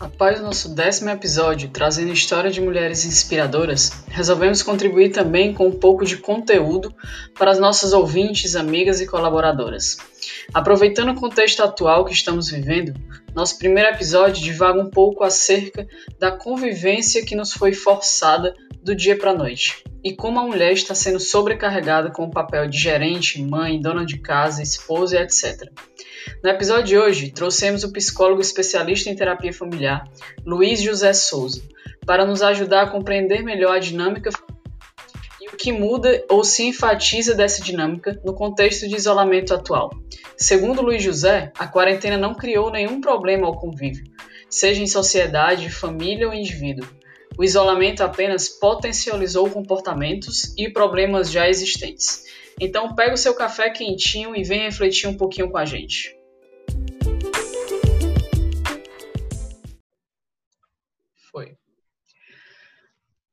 Após o nosso décimo episódio, trazendo história de mulheres inspiradoras, resolvemos contribuir também com um pouco de conteúdo para as nossas ouvintes, amigas e colaboradoras. Aproveitando o contexto atual que estamos vivendo, nosso primeiro episódio divaga um pouco acerca da convivência que nos foi forçada do dia para a noite e como a mulher está sendo sobrecarregada com o papel de gerente, mãe, dona de casa, esposa e etc. No episódio de hoje, trouxemos o psicólogo especialista em terapia familiar, Luiz José Souza, para nos ajudar a compreender melhor a dinâmica e o que muda ou se enfatiza dessa dinâmica no contexto de isolamento atual. Segundo Luiz José, a quarentena não criou nenhum problema ao convívio, seja em sociedade, família ou indivíduo. O isolamento apenas potencializou comportamentos e problemas já existentes. Então, pega o seu café quentinho e venha refletir um pouquinho com a gente. Foi.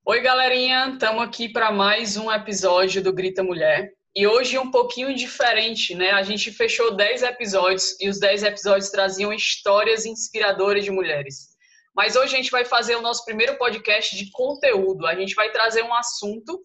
Oi, galerinha, estamos aqui para mais um episódio do Grita Mulher. E hoje um pouquinho diferente, né? A gente fechou 10 episódios e os 10 episódios traziam histórias inspiradoras de mulheres. Mas hoje a gente vai fazer o nosso primeiro podcast de conteúdo. A gente vai trazer um assunto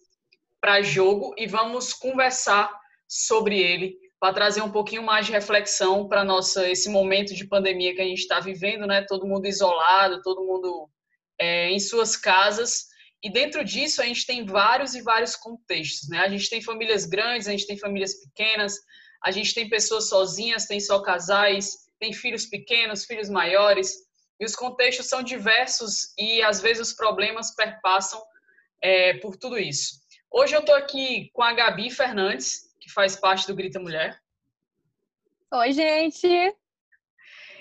para jogo e vamos conversar sobre ele para trazer um pouquinho mais de reflexão para nossa esse momento de pandemia que a gente está vivendo, né? Todo mundo isolado, todo mundo é, em suas casas. E dentro disso a gente tem vários e vários contextos, né? A gente tem famílias grandes, a gente tem famílias pequenas, a gente tem pessoas sozinhas, tem só casais, tem filhos pequenos, filhos maiores. E os contextos são diversos e às vezes os problemas perpassam é, por tudo isso. Hoje eu estou aqui com a Gabi Fernandes, que faz parte do Grita Mulher. Oi, gente!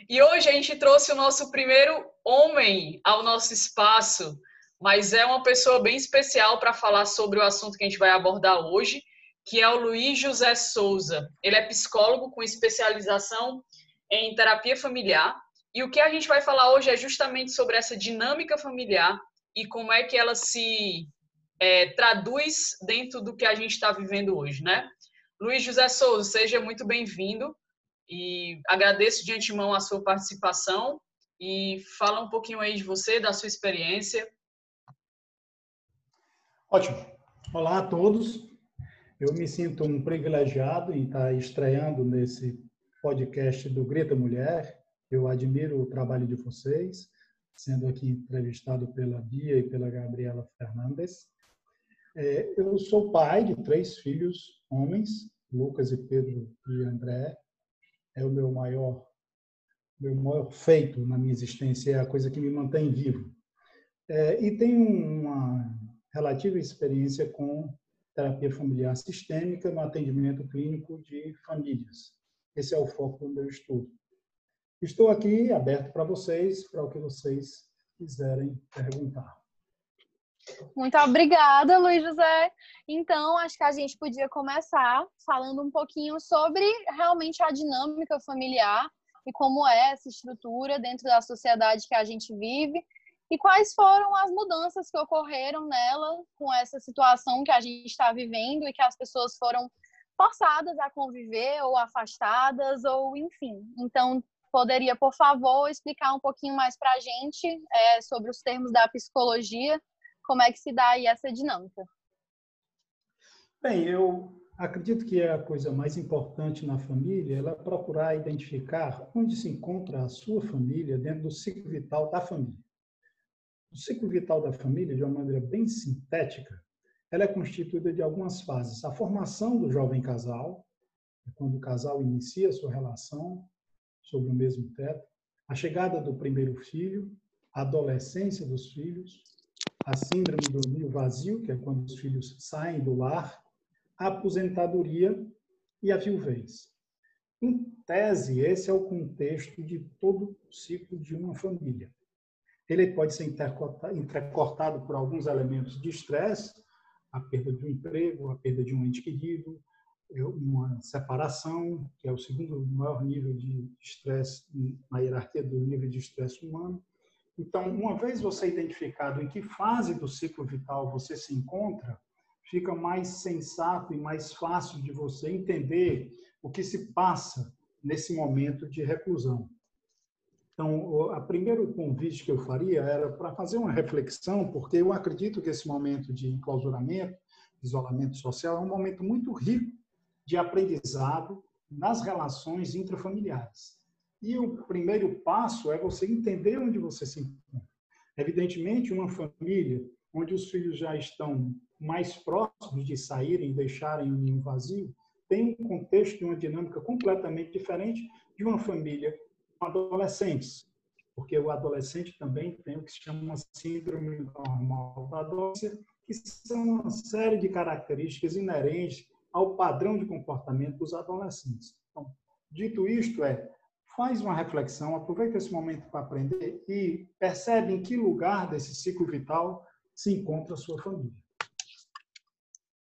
E hoje a gente trouxe o nosso primeiro homem ao nosso espaço, mas é uma pessoa bem especial para falar sobre o assunto que a gente vai abordar hoje, que é o Luiz José Souza. Ele é psicólogo com especialização em terapia familiar. E o que a gente vai falar hoje é justamente sobre essa dinâmica familiar e como é que ela se é, traduz dentro do que a gente está vivendo hoje, né? Luiz José Souza, seja muito bem-vindo e agradeço de antemão a sua participação e fala um pouquinho aí de você, da sua experiência. Ótimo. Olá a todos. Eu me sinto um privilegiado em estar estreando nesse podcast do Greta Mulher. Eu admiro o trabalho de vocês, sendo aqui entrevistado pela Bia e pela Gabriela Fernandes. É, eu sou pai de três filhos homens, Lucas e Pedro e André. É o meu maior meu maior feito na minha existência, é a coisa que me mantém vivo. É, e tenho uma relativa experiência com terapia familiar sistêmica no atendimento clínico de famílias. Esse é o foco do meu estudo. Estou aqui aberto para vocês, para o que vocês quiserem perguntar. Muito obrigada, Luiz José. Então, acho que a gente podia começar falando um pouquinho sobre realmente a dinâmica familiar e como é essa estrutura dentro da sociedade que a gente vive e quais foram as mudanças que ocorreram nela com essa situação que a gente está vivendo e que as pessoas foram forçadas a conviver ou afastadas ou enfim. Então, poderia, por favor, explicar um pouquinho mais para a gente é, sobre os termos da psicologia, como é que se dá aí essa dinâmica? Bem, eu acredito que a coisa mais importante na família é procurar identificar onde se encontra a sua família dentro do ciclo vital da família. O ciclo vital da família, de uma maneira bem sintética, ela é constituída de algumas fases. A formação do jovem casal, é quando o casal inicia a sua relação sob o mesmo teto, a chegada do primeiro filho, a adolescência dos filhos, a síndrome do ninho vazio, que é quando os filhos saem do lar a aposentadoria e a viuvez. Em tese, esse é o contexto de todo o ciclo de uma família. Ele pode ser intercortado por alguns elementos de estresse, a perda de um emprego, a perda de um ente querido, é uma separação, que é o segundo maior nível de estresse na hierarquia do nível de estresse humano. Então, uma vez você identificado em que fase do ciclo vital você se encontra, fica mais sensato e mais fácil de você entender o que se passa nesse momento de reclusão. Então, o primeiro convite que eu faria era para fazer uma reflexão, porque eu acredito que esse momento de enclausuramento, isolamento social, é um momento muito rico de aprendizado nas relações intrafamiliares. E o primeiro passo é você entender onde você se encontra. Evidentemente, uma família onde os filhos já estão mais próximos de saírem deixarem o ninho vazio, tem um contexto e uma dinâmica completamente diferente de uma família com adolescentes, porque o adolescente também tem o que se chama síndrome normal da adolescência, que são uma série de características inerentes ao padrão de comportamento dos adolescentes. Então, dito isto, é faz uma reflexão, aproveita esse momento para aprender e percebe em que lugar desse ciclo vital se encontra a sua família.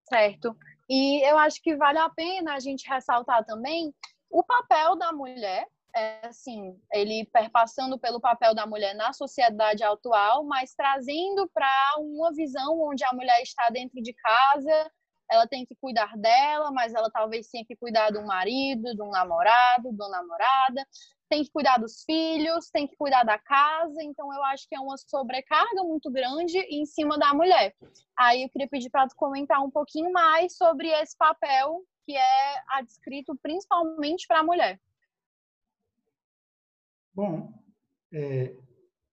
Certo. E eu acho que vale a pena a gente ressaltar também o papel da mulher, é, assim, ele perpassando pelo papel da mulher na sociedade atual, mas trazendo para uma visão onde a mulher está dentro de casa, ela tem que cuidar dela, mas ela talvez tenha que cuidar do marido, do namorado, da namorada, tem que cuidar dos filhos, tem que cuidar da casa, então eu acho que é uma sobrecarga muito grande em cima da mulher. Aí eu queria pedir para tu comentar um pouquinho mais sobre esse papel que é adscrito principalmente para a mulher. Bom, é,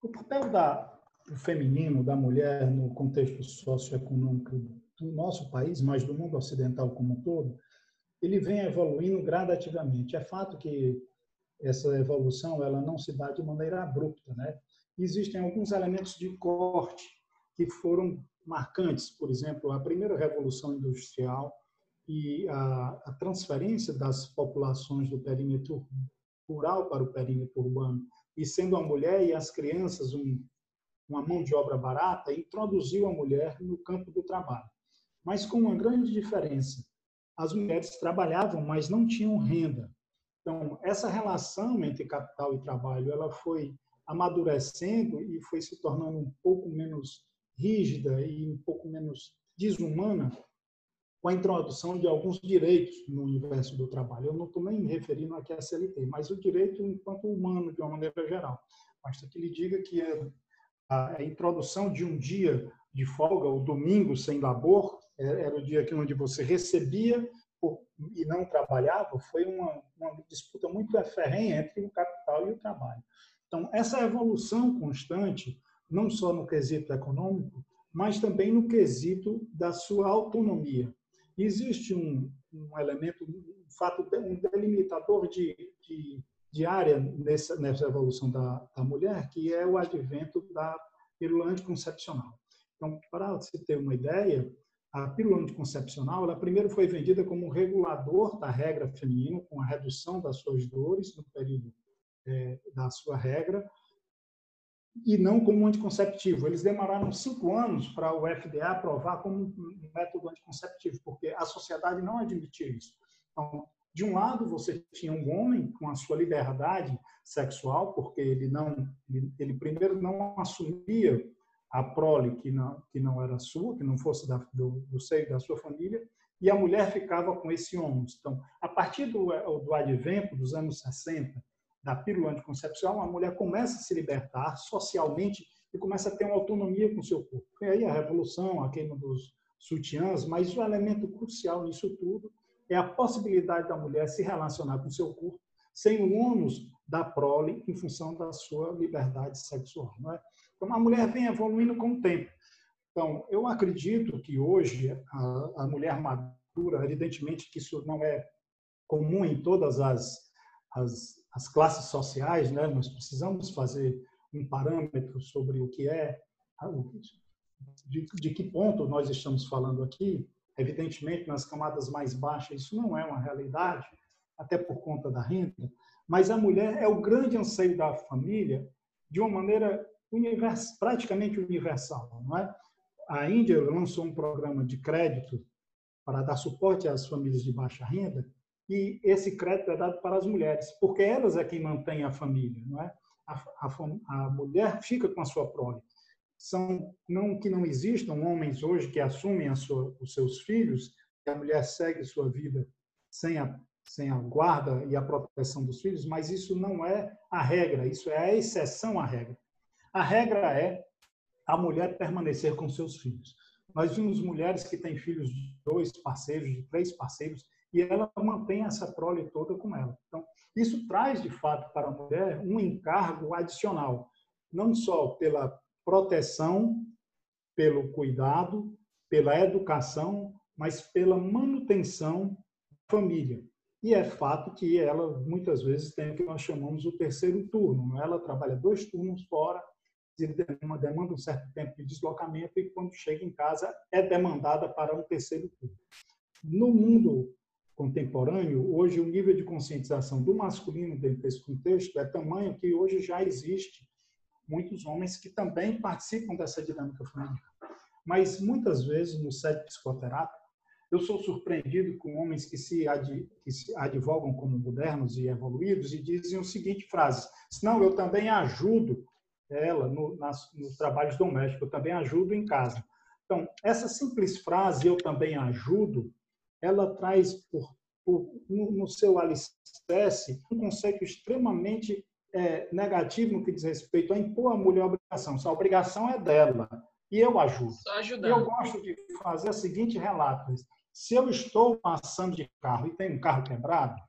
o papel da, do feminino, da mulher no contexto socioeconômico do nosso país, mas do mundo ocidental como um todo, ele vem evoluindo gradativamente. É fato que essa evolução ela não se dá de maneira abrupta, né? Existem alguns elementos de corte que foram marcantes, por exemplo, a primeira revolução industrial e a, a transferência das populações do perímetro rural para o perímetro urbano, e sendo a mulher e as crianças um, uma mão de obra barata, introduziu a mulher no campo do trabalho. Mas com uma grande diferença. As mulheres trabalhavam, mas não tinham renda. Então, essa relação entre capital e trabalho, ela foi amadurecendo e foi se tornando um pouco menos rígida e um pouco menos desumana com a introdução de alguns direitos no universo do trabalho. Eu não estou nem me referindo aqui à CLT, mas o direito enquanto humano, de uma maneira geral. Basta que lhe diga que a, introdução de um dia de folga, o domingo sem labor, era o dia que onde você recebia e não trabalhava, foi uma, uma disputa muito ferrenha entre o capital e o trabalho. Então, essa evolução constante, não só no quesito econômico, mas também no quesito da sua autonomia existe um, um elemento, um fato, um delimitador de, de, de área nessa, nessa evolução da, da mulher, que é o advento da pílula anticoncepcional. Então, para você ter uma ideia, a pílula anticoncepcional, ela primeiro foi vendida como um regulador da regra feminina, com a redução das suas dores no período é, da sua regra, e não como anticonceptivo. Eles demoraram cinco anos para o FDA aprovar como um método anticonceptivo, porque a sociedade não admitia isso. Então, de um lado, você tinha um homem com a sua liberdade sexual, porque ele não, ele, primeiro não assumia a prole que não, que não era sua, que não fosse da, do, do seio da sua família, e a mulher ficava com esse ônus. Então, a partir do, do advento dos anos 60, da pílula anticoncepcional, a mulher começa a se libertar socialmente e começa a ter uma autonomia com o seu corpo. E aí a revolução, a queima dos sutiãs, mas o elemento crucial nisso tudo é a possibilidade da mulher se relacionar com o seu corpo sem o ônus da prole em função da sua liberdade sexual. Não é? Então, a mulher vem evoluindo com o tempo. Então, eu acredito que hoje a, a mulher madura, evidentemente que isso não é comum em todas as, as as classes sociais, né? nós precisamos fazer um parâmetro sobre o que é, de, de que ponto nós estamos falando aqui. Evidentemente, nas camadas mais baixas, isso não é uma realidade, até por conta da renda, mas a mulher é o grande anseio da família de uma maneira univers, praticamente universal. Não é? A Índia lançou um programa de crédito para dar suporte às famílias de baixa renda, e esse crédito é dado para as mulheres, porque elas é quem mantém a família, não é? A, a, a mulher fica com a sua prole. São não que não existam homens hoje que assumem sua, os seus filhos, que a mulher segue sua vida sem a sem a guarda e a proteção dos filhos, mas isso não é a regra, isso é a exceção à regra. A regra é a mulher permanecer com seus filhos. Nós vimos mulheres que têm filhos de dois parceiros, de três parceiros, e ela mantém essa prole toda com ela. Então, isso traz, de fato, para a mulher um encargo adicional, não só pela proteção, pelo cuidado, pela educação, mas pela manutenção da família. E é fato que ela, muitas vezes, tem o que nós chamamos o terceiro turno. Ela trabalha dois turnos fora, demanda um certo tempo de deslocamento e, quando chega em casa, é demandada para um terceiro turno. No mundo contemporâneo, hoje o nível de conscientização do masculino dentro desse contexto é tamanho que hoje já existe muitos homens que também participam dessa dinâmica familiar. Mas muitas vezes no set psicoterápico, eu sou surpreendido com homens que se, ad, que se advogam como modernos e evoluídos e dizem o seguinte frase: "Senão eu também ajudo ela no, nas, nos trabalhos domésticos, eu também ajudo em casa". Então, essa simples frase "eu também ajudo" ela traz por, por no, no, seu alicerce um conceito extremamente é, negativo no que diz respeito a impor à mulher a obrigação. Se a obrigação é dela e eu ajudo. Só Eu gosto de fazer o seguinte relato. Se eu estou passando de carro e tem um carro quebrado,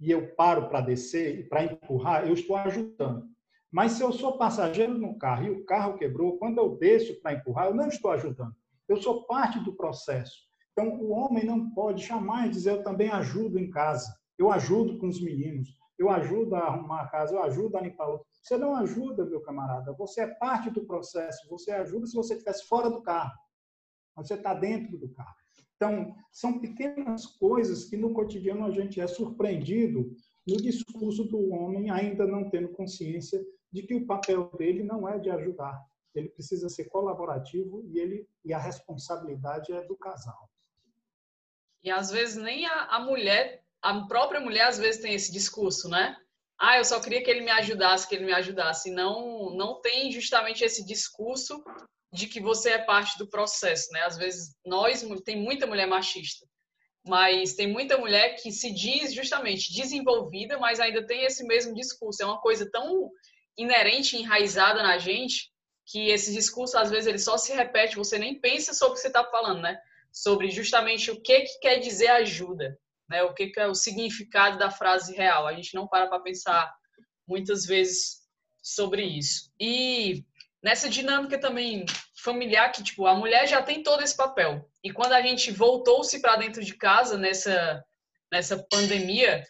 e eu paro para descer e para empurrar, eu estou ajudando. Mas se eu sou passageiro no carro e o carro quebrou, quando eu desço para empurrar, eu não estou ajudando. Eu sou parte do processo. Então, o homem não pode jamais dizer eu também ajudo em casa, eu ajudo com os meninos, eu ajudo a arrumar a casa, eu ajudo a limpar o Você não ajuda, meu camarada, você é parte do processo, você ajuda se você estivesse fora do carro, você está dentro do carro. Então, são pequenas coisas que no cotidiano a gente é surpreendido no discurso do homem ainda não tendo consciência de que o papel dele não é de ajudar, ele precisa ser colaborativo e ele e a responsabilidade é do casal. E às vezes nem a, a mulher, a própria mulher às vezes tem esse discurso, né? Ah, eu só queria que ele me ajudasse, que ele me ajudasse. Não, não tem justamente esse discurso de que você é parte do processo, né? Às vezes nós tem muita mulher machista, mas tem muita mulher que se diz justamente desenvolvida, mas ainda tem esse mesmo discurso. É uma coisa tão inerente, enraizada na gente, que esse discurso às vezes ele só se repete, você nem pensa sobre o que você está falando, né? sobre justamente o que, que quer dizer ajuda, né? O que, que é o significado da frase real. A gente não para para pensar muitas vezes sobre isso. E nessa dinâmica também familiar que tipo a mulher já tem todo esse papel. E quando a gente voltou-se para dentro de casa nessa nessa pandemia,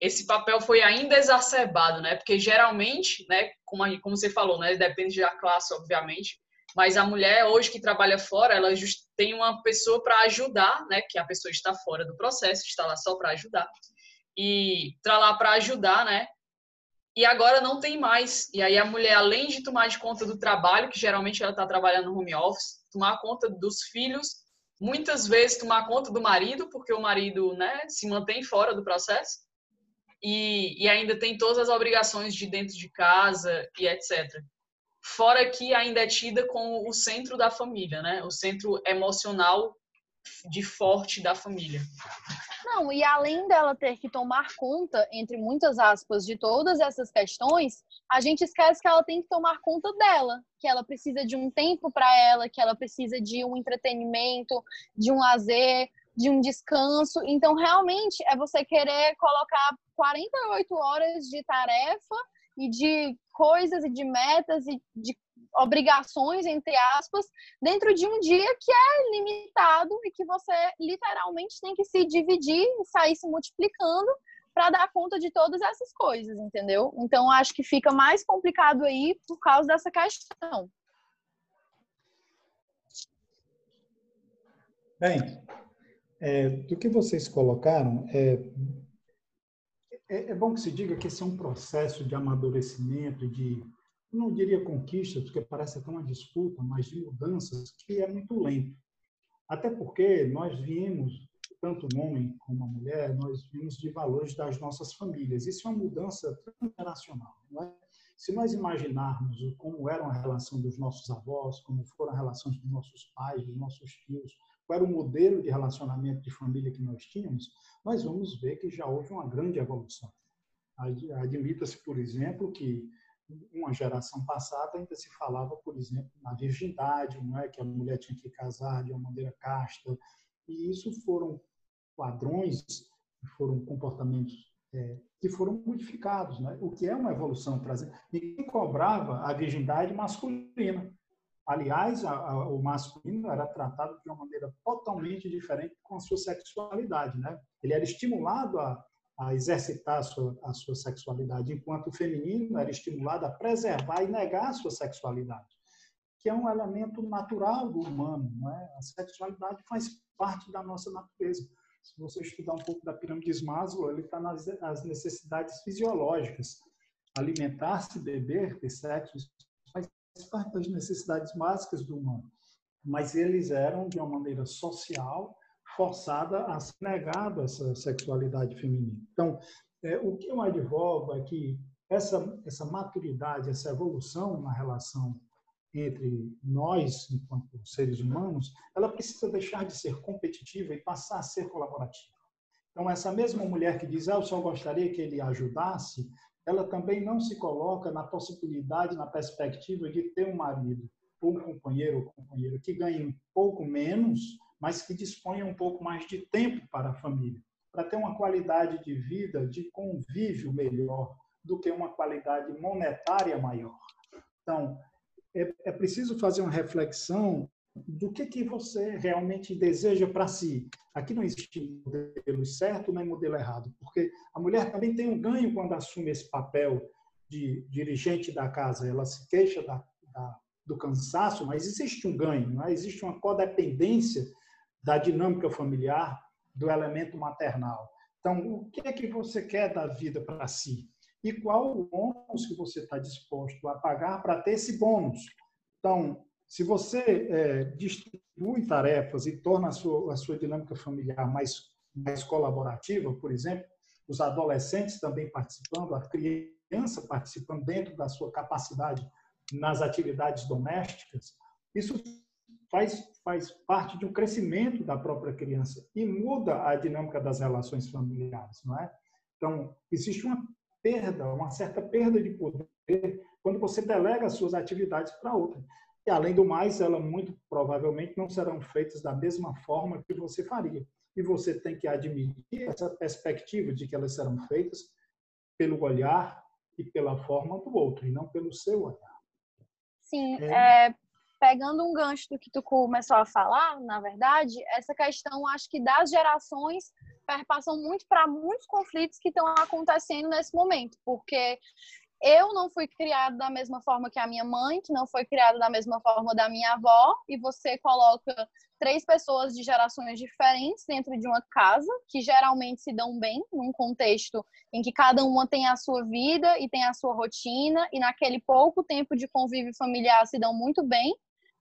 esse papel foi ainda exacerbado, né? Porque geralmente, né, como, a, como você falou, né, depende da classe, obviamente, mas a mulher hoje que trabalha fora, ela tem uma pessoa para ajudar, né? Que a pessoa está fora do processo, está lá só para ajudar. E está lá para ajudar, né? E agora não tem mais. E aí a mulher, além de tomar de conta do trabalho, que geralmente ela está trabalhando no home office, tomar conta dos filhos, muitas vezes tomar conta do marido, porque o marido, né, se mantém fora do processo. E, e ainda tem todas as obrigações de dentro de casa e etc fora que ainda é tida como o centro da família, né? O centro emocional de forte da família. Não, e além dela ter que tomar conta, entre muitas aspas, de todas essas questões, a gente esquece que ela tem que tomar conta dela, que ela precisa de um tempo para ela, que ela precisa de um entretenimento, de um lazer, de um descanso. Então, realmente, é você querer colocar 48 horas de tarefa e de coisas e de metas e de obrigações, entre aspas, dentro de um dia que é limitado e que você literalmente tem que se dividir e sair se multiplicando para dar conta de todas essas coisas, entendeu? Então acho que fica mais complicado aí por causa dessa questão. Bem, é, do que vocês colocaram, é, é, é, bom que se diga que esse é um processo de amadurecimento, de, não diria conquista, porque parece até uma disputa, mas de mudanças que é muito lento. Até porque nós viemos, tanto um homem como uma mulher, nós vimos de valores das nossas famílias. Isso é uma mudança transgeracional. É? Se nós imaginarmos como era a relação dos nossos avós, como foram as relações dos nossos pais, dos nossos tios, qual era o modelo de relacionamento de família que nós tínhamos, nós vamos ver que já houve uma grande evolução. Admita-se, por exemplo, que uma geração passada ainda se falava, por exemplo, na virgindade, não é que a mulher tinha que casar de uma maneira casta, e isso foram padrões, foram comportamentos é, que foram modificados, né? o que é uma evolução trazendo. Ninguém cobrava a virgindade masculina. Aliás, a, a, o masculino era tratado de uma maneira totalmente diferente com a sua sexualidade. Né? Ele era estimulado a, a exercitar a sua, a sua sexualidade, enquanto o feminino era estimulado a preservar e negar a sua sexualidade, que é um elemento natural do humano. Né? A sexualidade faz parte da nossa natureza. Se você estudar um pouco da pirâmide de Maslow, ele está nas as necessidades fisiológicas. Alimentar-se, beber, ter sexo, faz parte das necessidades básicas do humano. Mas eles eram, de uma maneira social, forçada a ser negado essa sexualidade feminina. Então, é, o que eu advogo é que essa, essa maturidade, essa evolução na relação entre nós, enquanto seres humanos, ela precisa deixar de ser competitiva e passar a ser colaborativa. Então, essa mesma mulher que diz, ah, eu só gostaria que ele ajudasse, ela também não se coloca na possibilidade, na perspectiva de ter um marido ou um companheiro ou companheira que ganhe um pouco menos, mas que disponha um pouco mais de tempo para a família, para ter uma qualidade de vida, de convívio melhor do que uma qualidade monetária maior. Então, é, é preciso fazer uma reflexão do que, que você realmente deseja para si. Aqui não existe modelo certo nem modelo errado, porque a mulher também tem um ganho quando assume esse papel de dirigente da casa. Ela se queixa da, da, do cansaço, mas existe um ganho, é? existe uma codependência da dinâmica familiar, do elemento maternal. Então, o que é que você quer da vida para si? e qual o bônus que você está disposto a pagar para ter esse bônus. Então, se você é, distribui tarefas e torna a sua, a sua dinâmica familiar mais, mais colaborativa, por exemplo, os adolescentes também participando, a criança participando dentro da sua capacidade nas atividades domésticas, isso faz, faz parte de um crescimento da própria criança e muda a dinâmica das relações familiares, não é? Então, existe uma perda, uma certa perda de poder quando você delega as suas atividades para outra. E, além do mais, elas muito provavelmente não serão feitas da mesma forma que você faria. E você tem que admitir essa perspectiva de que elas serão feitas pelo olhar e pela forma do outro, e não pelo seu olhar. Sim, é... É, pegando um gancho do que tu começou a falar, na verdade, essa questão, acho que das gerações perpassam muito para muitos conflitos que estão acontecendo nesse momento, porque eu não fui criada da mesma forma que a minha mãe, que não foi criada da mesma forma da minha avó, e você coloca três pessoas de gerações diferentes dentro de uma casa, que geralmente se dão bem, num contexto em que cada uma tem a sua vida e tem a sua rotina, e naquele pouco tempo de convívio familiar se dão muito bem.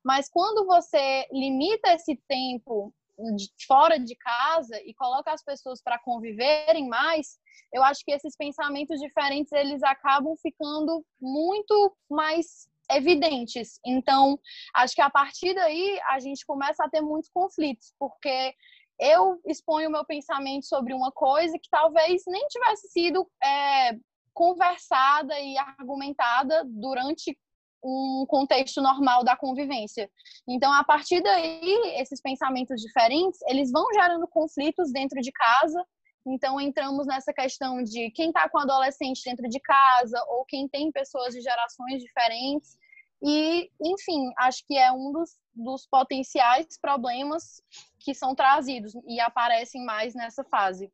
Mas quando você limita esse tempo de fora de casa e coloca as pessoas para conviverem mais, eu acho que esses pensamentos diferentes eles acabam ficando muito mais evidentes. Então, acho que a partir daí a gente começa a ter muitos conflitos, porque eu exponho o meu pensamento sobre uma coisa que talvez nem tivesse sido é, conversada e argumentada durante um contexto normal da convivência. Então, a partir daí, esses pensamentos diferentes, eles vão gerando conflitos dentro de casa. Então, entramos nessa questão de quem está com adolescente dentro de casa ou quem tem pessoas de gerações diferentes. E, enfim, acho que é um dos, dos potenciais problemas que são trazidos e aparecem mais nessa fase.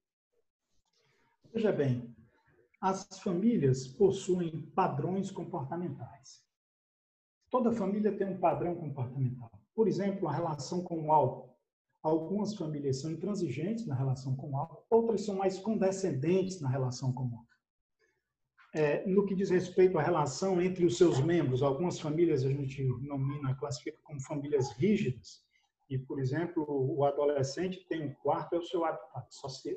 Veja bem, as famílias possuem padrões comportamentais. Toda família tem um padrão comportamental. Por exemplo, a relação com o álcool. Algumas famílias são intransigentes na relação com o álcool, outras são mais condescendentes na relação com o álcool. É, no que diz respeito à relação entre os seus membros, algumas famílias a gente nomina, classifica como famílias rígidas, e, por exemplo, o adolescente tem um quarto, é o seu habitat.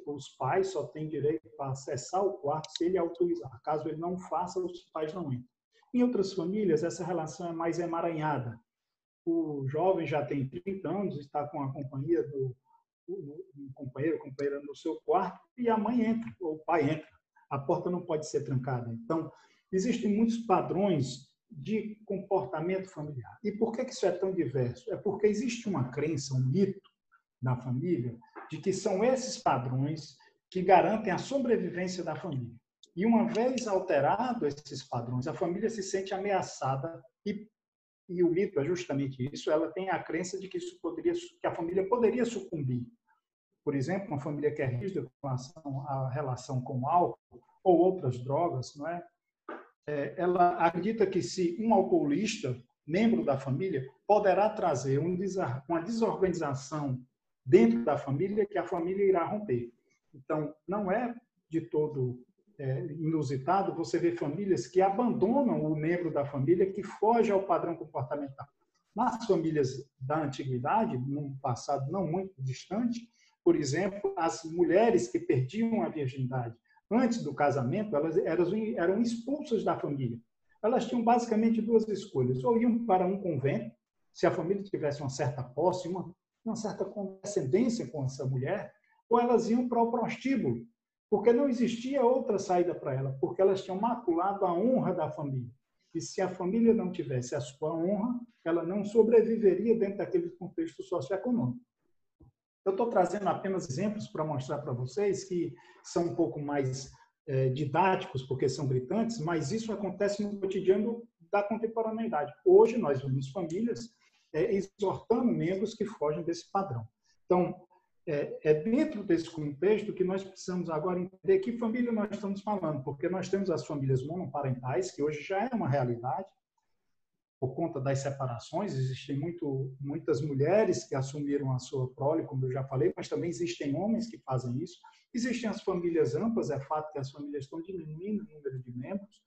Os pais só têm direito para acessar o quarto se ele autorizar. Caso ele não faça, os pais não entram. Em outras famílias, essa relação é mais emaranhada. o jovem já tem 30 anos, está com a companhia do um companheiro, companheira no seu quarto e a mãe entra, ou o pai entra. A porta não pode ser trancada. Então, existem muitos padrões de comportamento familiar. E por que isso é tão diverso? É porque existe uma crença, um mito na família de que são esses padrões que garantem a sobrevivência da família. E uma vez alterado esses padrões, a família se sente ameaçada e, e o mito é justamente isso. Ela tem a crença de que isso poderia, que a família poderia sucumbir. Por exemplo, uma família que é rígida com relação à relação com o álcool ou outras drogas, não é? é ela acredita que se um alcoolista, membro da família, poderá trazer uma desorganização dentro da família que a família irá romper. Então, não é de todo é, inusitado você ver famílias que abandonam o membro da família que foge ao padrão comportamental. Nas famílias da antiguidade, num passado não muito distante, por exemplo, as mulheres que perdiam a virgindade antes do casamento, elas eram expulsas da família. Elas tinham basicamente duas escolhas: ou iam para um convento, se a família tivesse uma certa posse, uma, uma certa condescendência com essa mulher, ou elas iam para o prostíbulo, porque não existia outra saída para ela, porque elas tinham maculado a honra da família. E se a família não tivesse a sua honra, ela não sobreviveria dentro daquele contexto socioeconômico. Eu estou trazendo apenas exemplos para mostrar para vocês que são um pouco mais é, didáticos, porque são gritantes, mas isso acontece no cotidiano da contemporaneidade. Hoje, nós vemos famílias é, exortando membros que fogem desse padrão. Então, é, é, dentro desse contexto que nós precisamos agora entender que família nós estamos falando, porque nós temos as famílias monoparentais, que hoje já é uma realidade, por conta das separações, existem muito, muitas mulheres que assumiram a sua prole, como eu já falei, mas também existem homens que fazem isso. Existem as famílias amplas, é fato que as famílias estão diminuindo o número de membros,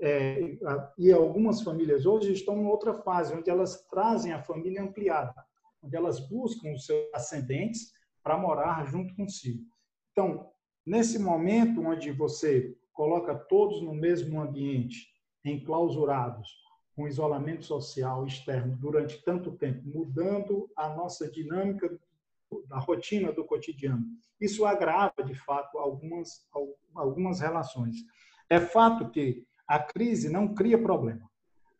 é, e algumas famílias hoje estão em outra fase, onde elas trazem a família ampliada, onde elas buscam os seus ascendentes para morar junto consigo. Então, nesse momento onde você coloca todos no mesmo ambiente, enclausurados, com isolamento social externo durante tanto tempo, mudando a nossa dinâmica da rotina do cotidiano. Isso agrava, de fato, algumas, algumas relações. É fato que a crise não cria problema.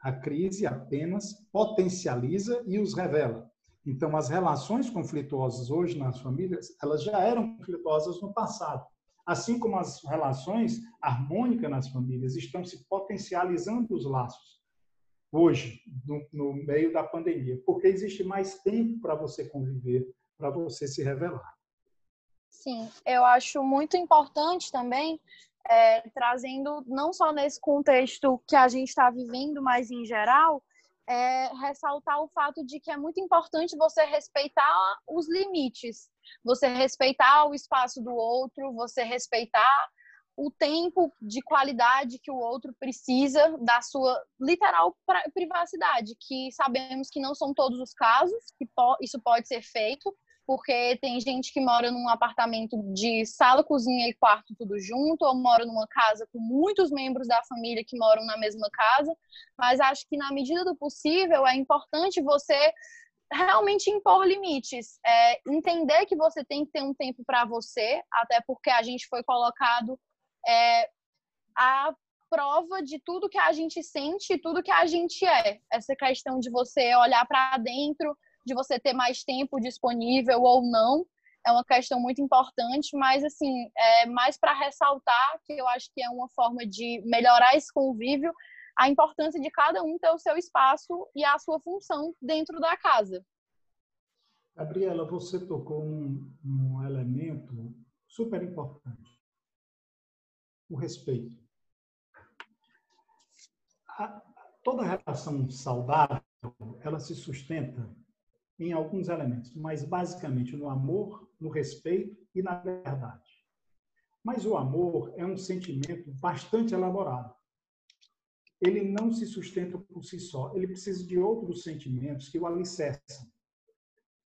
A crise apenas potencializa e os revela. Então, as relações conflituosas hoje nas famílias, elas já eram conflituosas no passado. Assim como as relações harmônicas nas famílias estão se potencializando os laços hoje, no, no meio da pandemia, porque existe mais tempo para você conviver, para você se revelar. Sim, eu acho muito importante também, é, trazendo não só nesse contexto que a gente está vivendo, mas em geral, é, ressaltar o fato de que é muito importante você respeitar os limites, você respeitar o espaço do outro, você respeitar o tempo de qualidade que o outro precisa da sua literal privacidade, que sabemos que não são todos os casos que isso pode ser feito, porque tem gente que mora num apartamento de sala, cozinha e quarto tudo junto, ou mora numa casa com muitos membros da família que moram na mesma casa. Mas acho que na medida do possível é importante você realmente impor limites, é, entender que você tem que ter um tempo para você, até porque a gente foi colocado é, a prova de tudo que a gente sente e tudo que a gente é. Essa questão de você olhar para dentro de você ter mais tempo disponível ou não, é uma questão muito importante, mas assim, é mais para ressaltar que eu acho que é uma forma de melhorar esse convívio, a importância de cada um ter o seu espaço e a sua função dentro da casa. Gabriela, você tocou um, um elemento super importante: o respeito. A, toda relação saudável, ela se sustenta em alguns elementos, mas basicamente no amor, no respeito e na verdade. Mas o amor é um sentimento bastante elaborado. Ele não se sustenta por si só, ele precisa de outros sentimentos que o alicerçam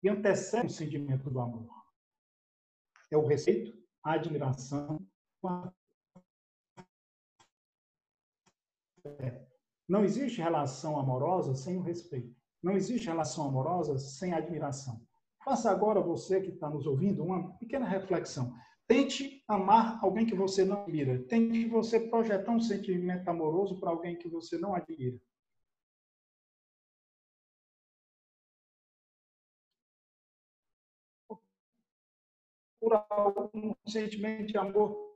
e antecedem o sentimento do amor. É o respeito, a admiração, a Não existe relação amorosa sem o respeito. Não existe relação amorosa sem admiração. Faça agora, você que está nos ouvindo, uma pequena reflexão. Tente amar alguém que você não admira. Tente você projetar um sentimento amoroso para alguém que você não admira. Por algum sentimento de amor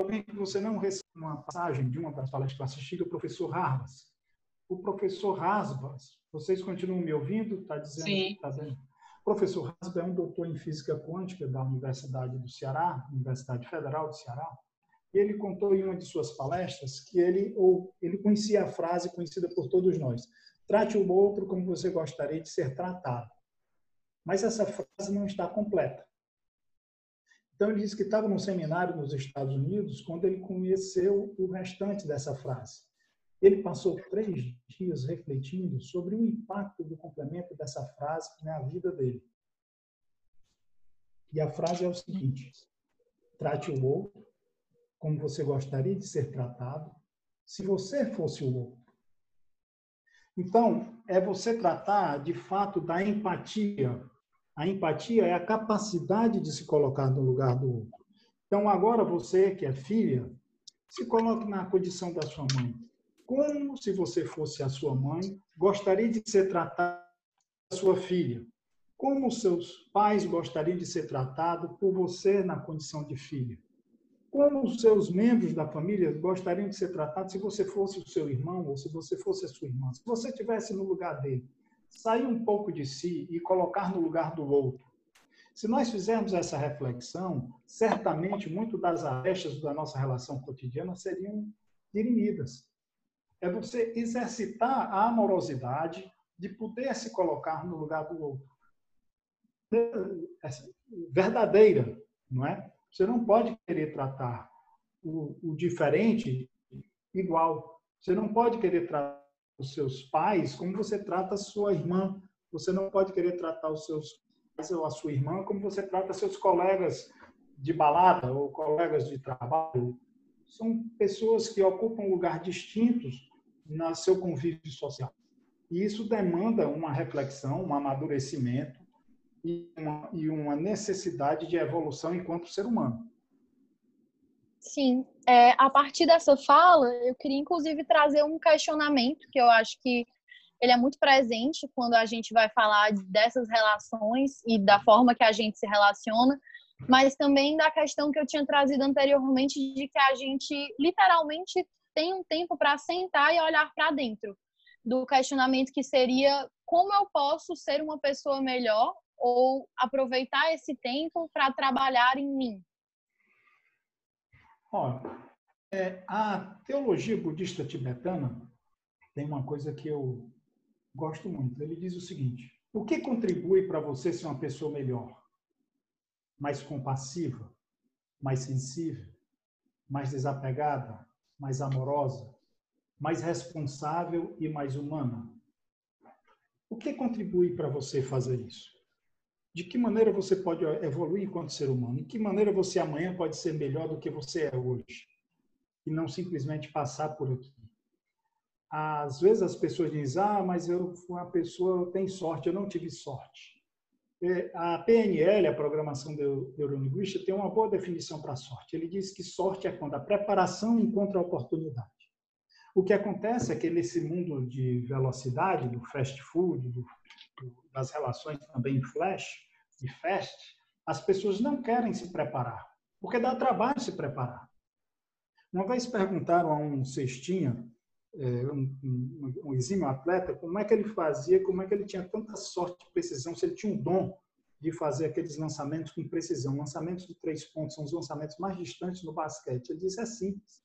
alguém que você não recebeu uma passagem de uma das palestras que eu assisti do professor Harbas. O professor Harbas, vocês continuam me ouvindo? Está dizendo? Sim. Tá dizendo? O professor Harbas é um doutor em física quântica da Universidade do Ceará, Universidade Federal do Ceará. E ele contou em uma de suas palestras que ele ou ele conhecia a frase conhecida por todos nós: trate o outro como você gostaria de ser tratado. Mas essa frase não está completa. Então, ele disse que estava num seminário nos Estados Unidos quando ele conheceu o restante dessa frase. Ele passou três dias refletindo sobre o impacto do complemento dessa frase na vida dele. E a frase é o seguinte: trate o outro como você gostaria de ser tratado se você fosse o outro. Então, é você tratar de fato da empatia a empatia é a capacidade de se colocar no lugar do outro. Então, agora você, que é filha, se coloque na condição da sua mãe. Como se você fosse a sua mãe, gostaria de ser tratada sua filha? Como seus pais gostariam de ser tratados por você na condição de filha? Como os seus membros da família gostariam de ser tratados se você fosse o seu irmão ou se você fosse a sua irmã? Se você estivesse no lugar dele, sair um pouco de si e colocar no lugar do outro. Se nós fizermos essa reflexão, certamente muito das arestas da nossa relação cotidiana seriam dirimidas. É você exercitar a amorosidade de poder se colocar no lugar do outro. Verdadeira, não é? Você não pode querer tratar o, o diferente igual. Você não pode querer tratar os seus pais como você trata a sua irmã. Você não pode querer tratar os seus pais ou a sua irmã como você trata seus colegas de balada ou colegas de trabalho. São pessoas que ocupam um lugar distintos no seu convívio social. E isso demanda uma reflexão, um amadurecimento e uma, e uma necessidade de evolução enquanto ser humano. Sim, é, a partir dessa fala, eu queria inclusive trazer um questionamento que eu acho que ele é muito presente quando a gente vai falar dessas relações e da forma que a gente se relaciona, mas também da questão que eu tinha trazido anteriormente de que a gente literalmente tem um tempo para sentar e olhar para dentro do questionamento que seria como eu posso ser uma pessoa melhor ou aproveitar esse tempo para trabalhar em mim, Olha, é, a teologia budista tibetana tem uma coisa que eu gosto muito. Ele diz o seguinte: o que contribui para você ser uma pessoa melhor? Mais compassiva, mais sensível, mais desapegada, mais amorosa, mais responsável e mais humana? O que contribui para você fazer isso? De que maneira você pode evoluir enquanto ser humano, em que maneira você amanhã pode ser melhor do que você é hoje, e não simplesmente passar por aqui. Às vezes as pessoas dizem, ah, mas eu uma pessoa, tem sorte, eu não tive sorte. É, a PNL, a Programação Neurolinguística, tem uma boa definição para sorte. Ele diz que sorte é quando a preparação encontra a oportunidade. O que acontece é que nesse mundo de velocidade, do fast food, do, das relações também flash, e fast, as pessoas não querem se preparar, porque dá trabalho se preparar. Uma vez perguntaram a um cestinha, é, um, exímio atleta, como é que ele fazia, como é que ele tinha tanta sorte de precisão, se ele tinha um dom de fazer aqueles lançamentos com precisão. Lançamentos de três pontos são os lançamentos mais distantes no basquete. Ele disse, é simples.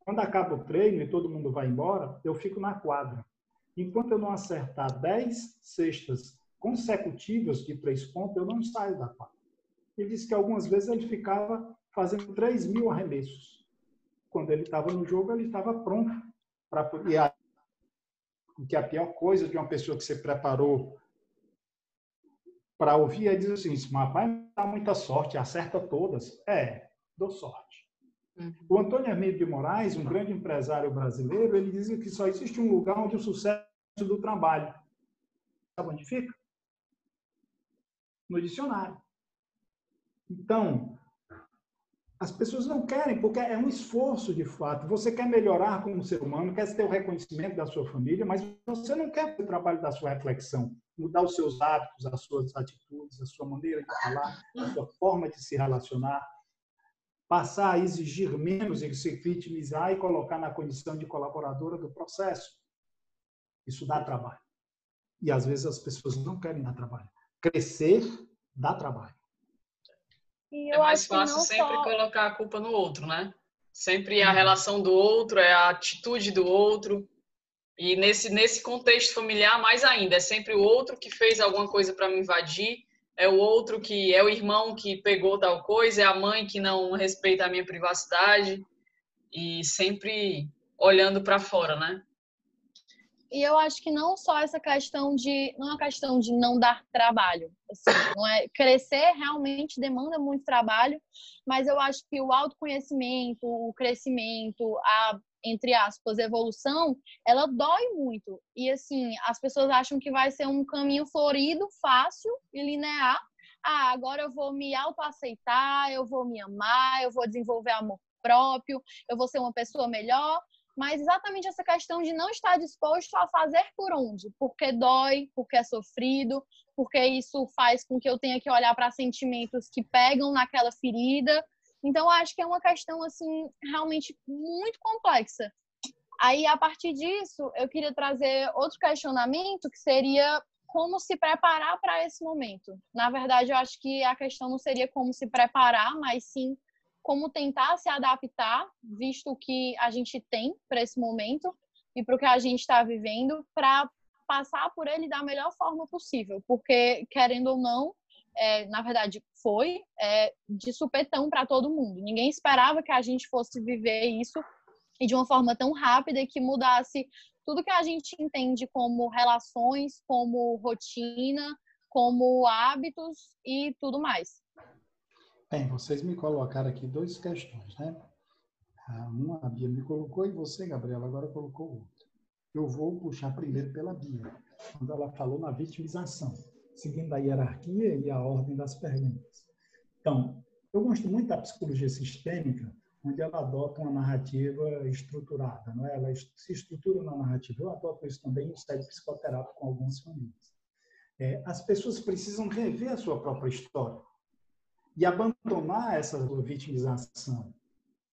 Quando acaba o treino e todo mundo vai embora, eu fico na quadra. Enquanto eu não acertar 10 cestas consecutivas de três pontos, eu não saio da quadra. Ele disse que algumas vezes ele ficava fazendo 3 mil arremessos. Quando ele estava no jogo, ele estava pronto para a, que a pior coisa de uma pessoa que se preparou para ouvir é dizer assim, mas rapaz, dá muita sorte, acerta todas. É, dou sorte. Uhum. O Antônio Hermídio de Moraes, um grande empresário brasileiro, ele dizia que só existe um lugar onde o sucesso do trabalho. Sabe onde fica? No dicionário. Então, as pessoas não querem, porque é um esforço de fato. Você quer melhorar como ser humano, quer ter o reconhecimento da sua família, mas você não quer o trabalho da sua reflexão, mudar os seus hábitos, as suas atitudes, a sua maneira de falar, a sua forma de se relacionar passar a exigir menos e se vitimizar e colocar na condição de colaboradora do processo. Isso dá trabalho. E às vezes as pessoas não querem dar trabalho. Crescer dá trabalho. é mais fácil sempre só... colocar a culpa no outro, né? Sempre a relação do outro, é a atitude do outro. E nesse, nesse contexto familiar, mais ainda, é sempre o outro que fez alguma coisa para me invadir é o outro que é o irmão que pegou tal coisa, é a mãe que não respeita a minha privacidade e sempre olhando para fora, né? E eu acho que não só essa questão de não é uma questão de não dar trabalho, assim, não é crescer realmente demanda muito trabalho, mas eu acho que o autoconhecimento, o crescimento, a entre aspas, evolução, ela dói muito. E assim, as pessoas acham que vai ser um caminho florido, fácil e linear. Ah, agora eu vou me autoaceitar, eu vou me amar, eu vou desenvolver amor próprio, eu vou ser uma pessoa melhor. Mas exatamente essa questão de não estar disposto a fazer por onde, porque dói, porque é sofrido, porque isso faz com que eu tenha que olhar para sentimentos que pegam naquela ferida então, acho que é uma questão, assim, realmente muito complexa. Aí, a partir disso, eu queria trazer outro questionamento, que seria como se preparar para esse momento. Na verdade, eu acho que a questão não seria como se preparar, mas sim como tentar se adaptar, visto que a gente tem para esse momento e para o que a gente está vivendo, para passar por ele da melhor forma possível. Porque, querendo ou não, é, na verdade, foi é, de supetão para todo mundo. Ninguém esperava que a gente fosse viver isso e de uma forma tão rápida que mudasse tudo que a gente entende como relações, como rotina, como hábitos e tudo mais. Bem, vocês me colocaram aqui duas questões, né? Ah, uma a Bia me colocou e você, Gabriela, agora colocou outra. Eu vou puxar primeiro pela Bia, quando ela falou na vitimização seguindo a hierarquia e a ordem das perguntas. Então, eu gosto muito da psicologia sistêmica, onde ela adota uma narrativa estruturada, não é? Ela se estrutura na narrativa. Eu adoto isso também no site psicoterápico com algumas famílias. É, as pessoas precisam rever a sua própria história e abandonar essa vitimização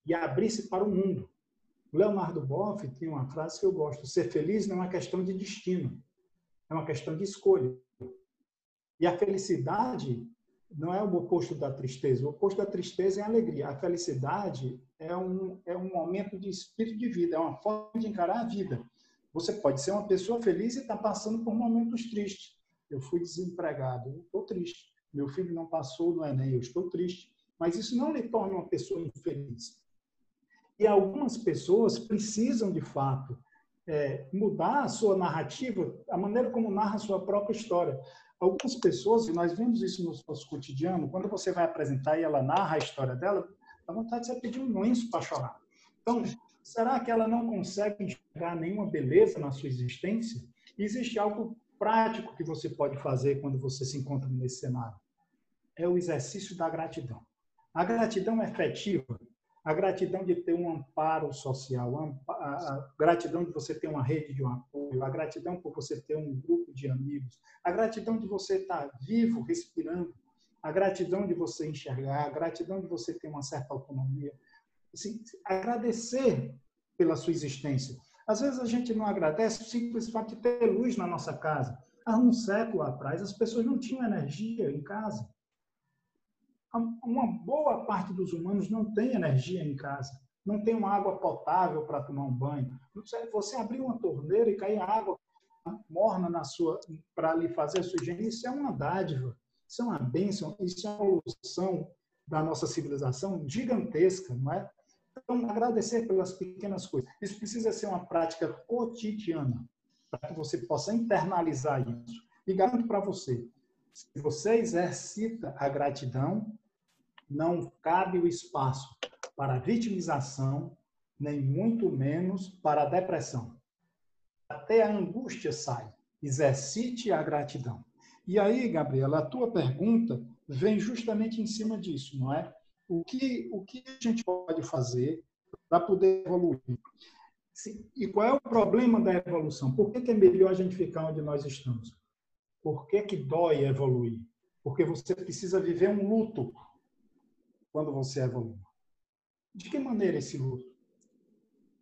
e abrir-se para o mundo. Leonardo Boff tem uma frase que eu gosto: ser feliz não é uma questão de destino, é uma questão de escolha. E a felicidade não é o oposto da tristeza. O oposto da tristeza é a alegria. A felicidade é um, é um momento de espírito de vida, é uma forma de encarar a vida. Você pode ser uma pessoa feliz e estar tá passando por momentos tristes. Eu fui desempregado, estou triste. Meu filho não passou no Enem, eu estou triste. Mas isso não lhe torna uma pessoa infeliz. E algumas pessoas precisam, de fato, é, mudar a sua narrativa, a maneira como narra a sua própria história. Algumas pessoas, e nós vemos isso no nosso cotidiano, quando você vai apresentar e ela narra a história dela, dá vontade de você pedir um lenço para chorar. Então, será que ela não consegue enxergar nenhuma beleza na sua existência? Existe algo prático que você pode fazer quando você se encontra nesse cenário. É o exercício da gratidão. A gratidão efetiva a gratidão de ter um amparo social, a gratidão de você ter uma rede de um apoio, a gratidão por você ter um grupo de amigos, a gratidão de você estar vivo, respirando, a gratidão de você enxergar, a gratidão de você ter uma certa autonomia. Assim, agradecer pela sua existência. Às vezes a gente não agradece o simples fato de ter luz na nossa casa. Há um século atrás, as pessoas não tinham energia em casa uma boa parte dos humanos não tem energia em casa, não tem uma água potável para tomar um banho. Você abrir uma torneira e cair água morna na sua para lhe fazer a sua higiene, isso é uma dádiva, isso é uma bênção, isso é uma evolução da nossa civilização gigantesca, não é? Então, agradecer pelas pequenas coisas. Isso precisa ser uma prática cotidiana, para que você possa internalizar isso. E garanto para você, se você exercita a gratidão, não cabe o espaço para vitimização, nem muito menos para a depressão. Até a angústia sai. Exercite a gratidão. E aí, Gabriela, a tua pergunta vem justamente em cima disso, não é? O que, o que a gente pode fazer para poder evoluir? E qual é o problema da evolução? Por que, é melhor a gente ficar onde nós estamos? Por que, que dói evoluir? Porque você precisa viver um luto quando você evolui. De que maneira esse luto?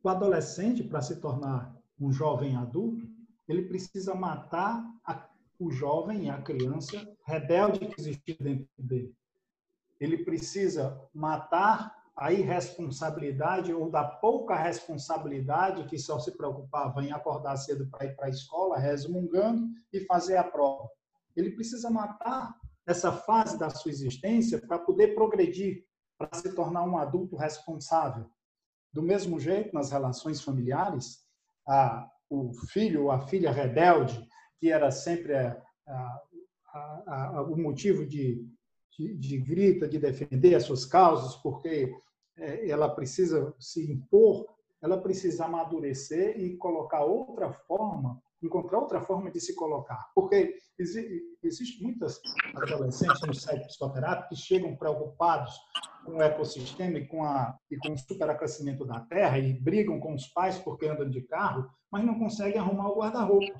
O adolescente, para se tornar um jovem adulto, ele precisa matar a, o jovem e a criança rebelde que existe dentro dele. Ele precisa matar a irresponsabilidade ou da pouca responsabilidade que só se preocupava em acordar cedo para ir para a escola, resmungando e fazer a prova. Ele precisa matar essa fase da sua existência para poder progredir, para se tornar um adulto responsável. Do mesmo jeito, nas relações familiares, a, o filho ou a filha rebelde, que era sempre a, a, o motivo de, de, de, grita, de defender as suas causas, porque é, ela precisa se impor, ela precisa amadurecer e colocar outra forma, encontrar outra forma de se colocar. Porque existem muitas adolescentes no site psicoterápico que chegam preocupados com o ecossistema e com, a, e com o superacrescimento da Terra e brigam com os pais porque andam de carro, mas não conseguem arrumar o guarda-roupa.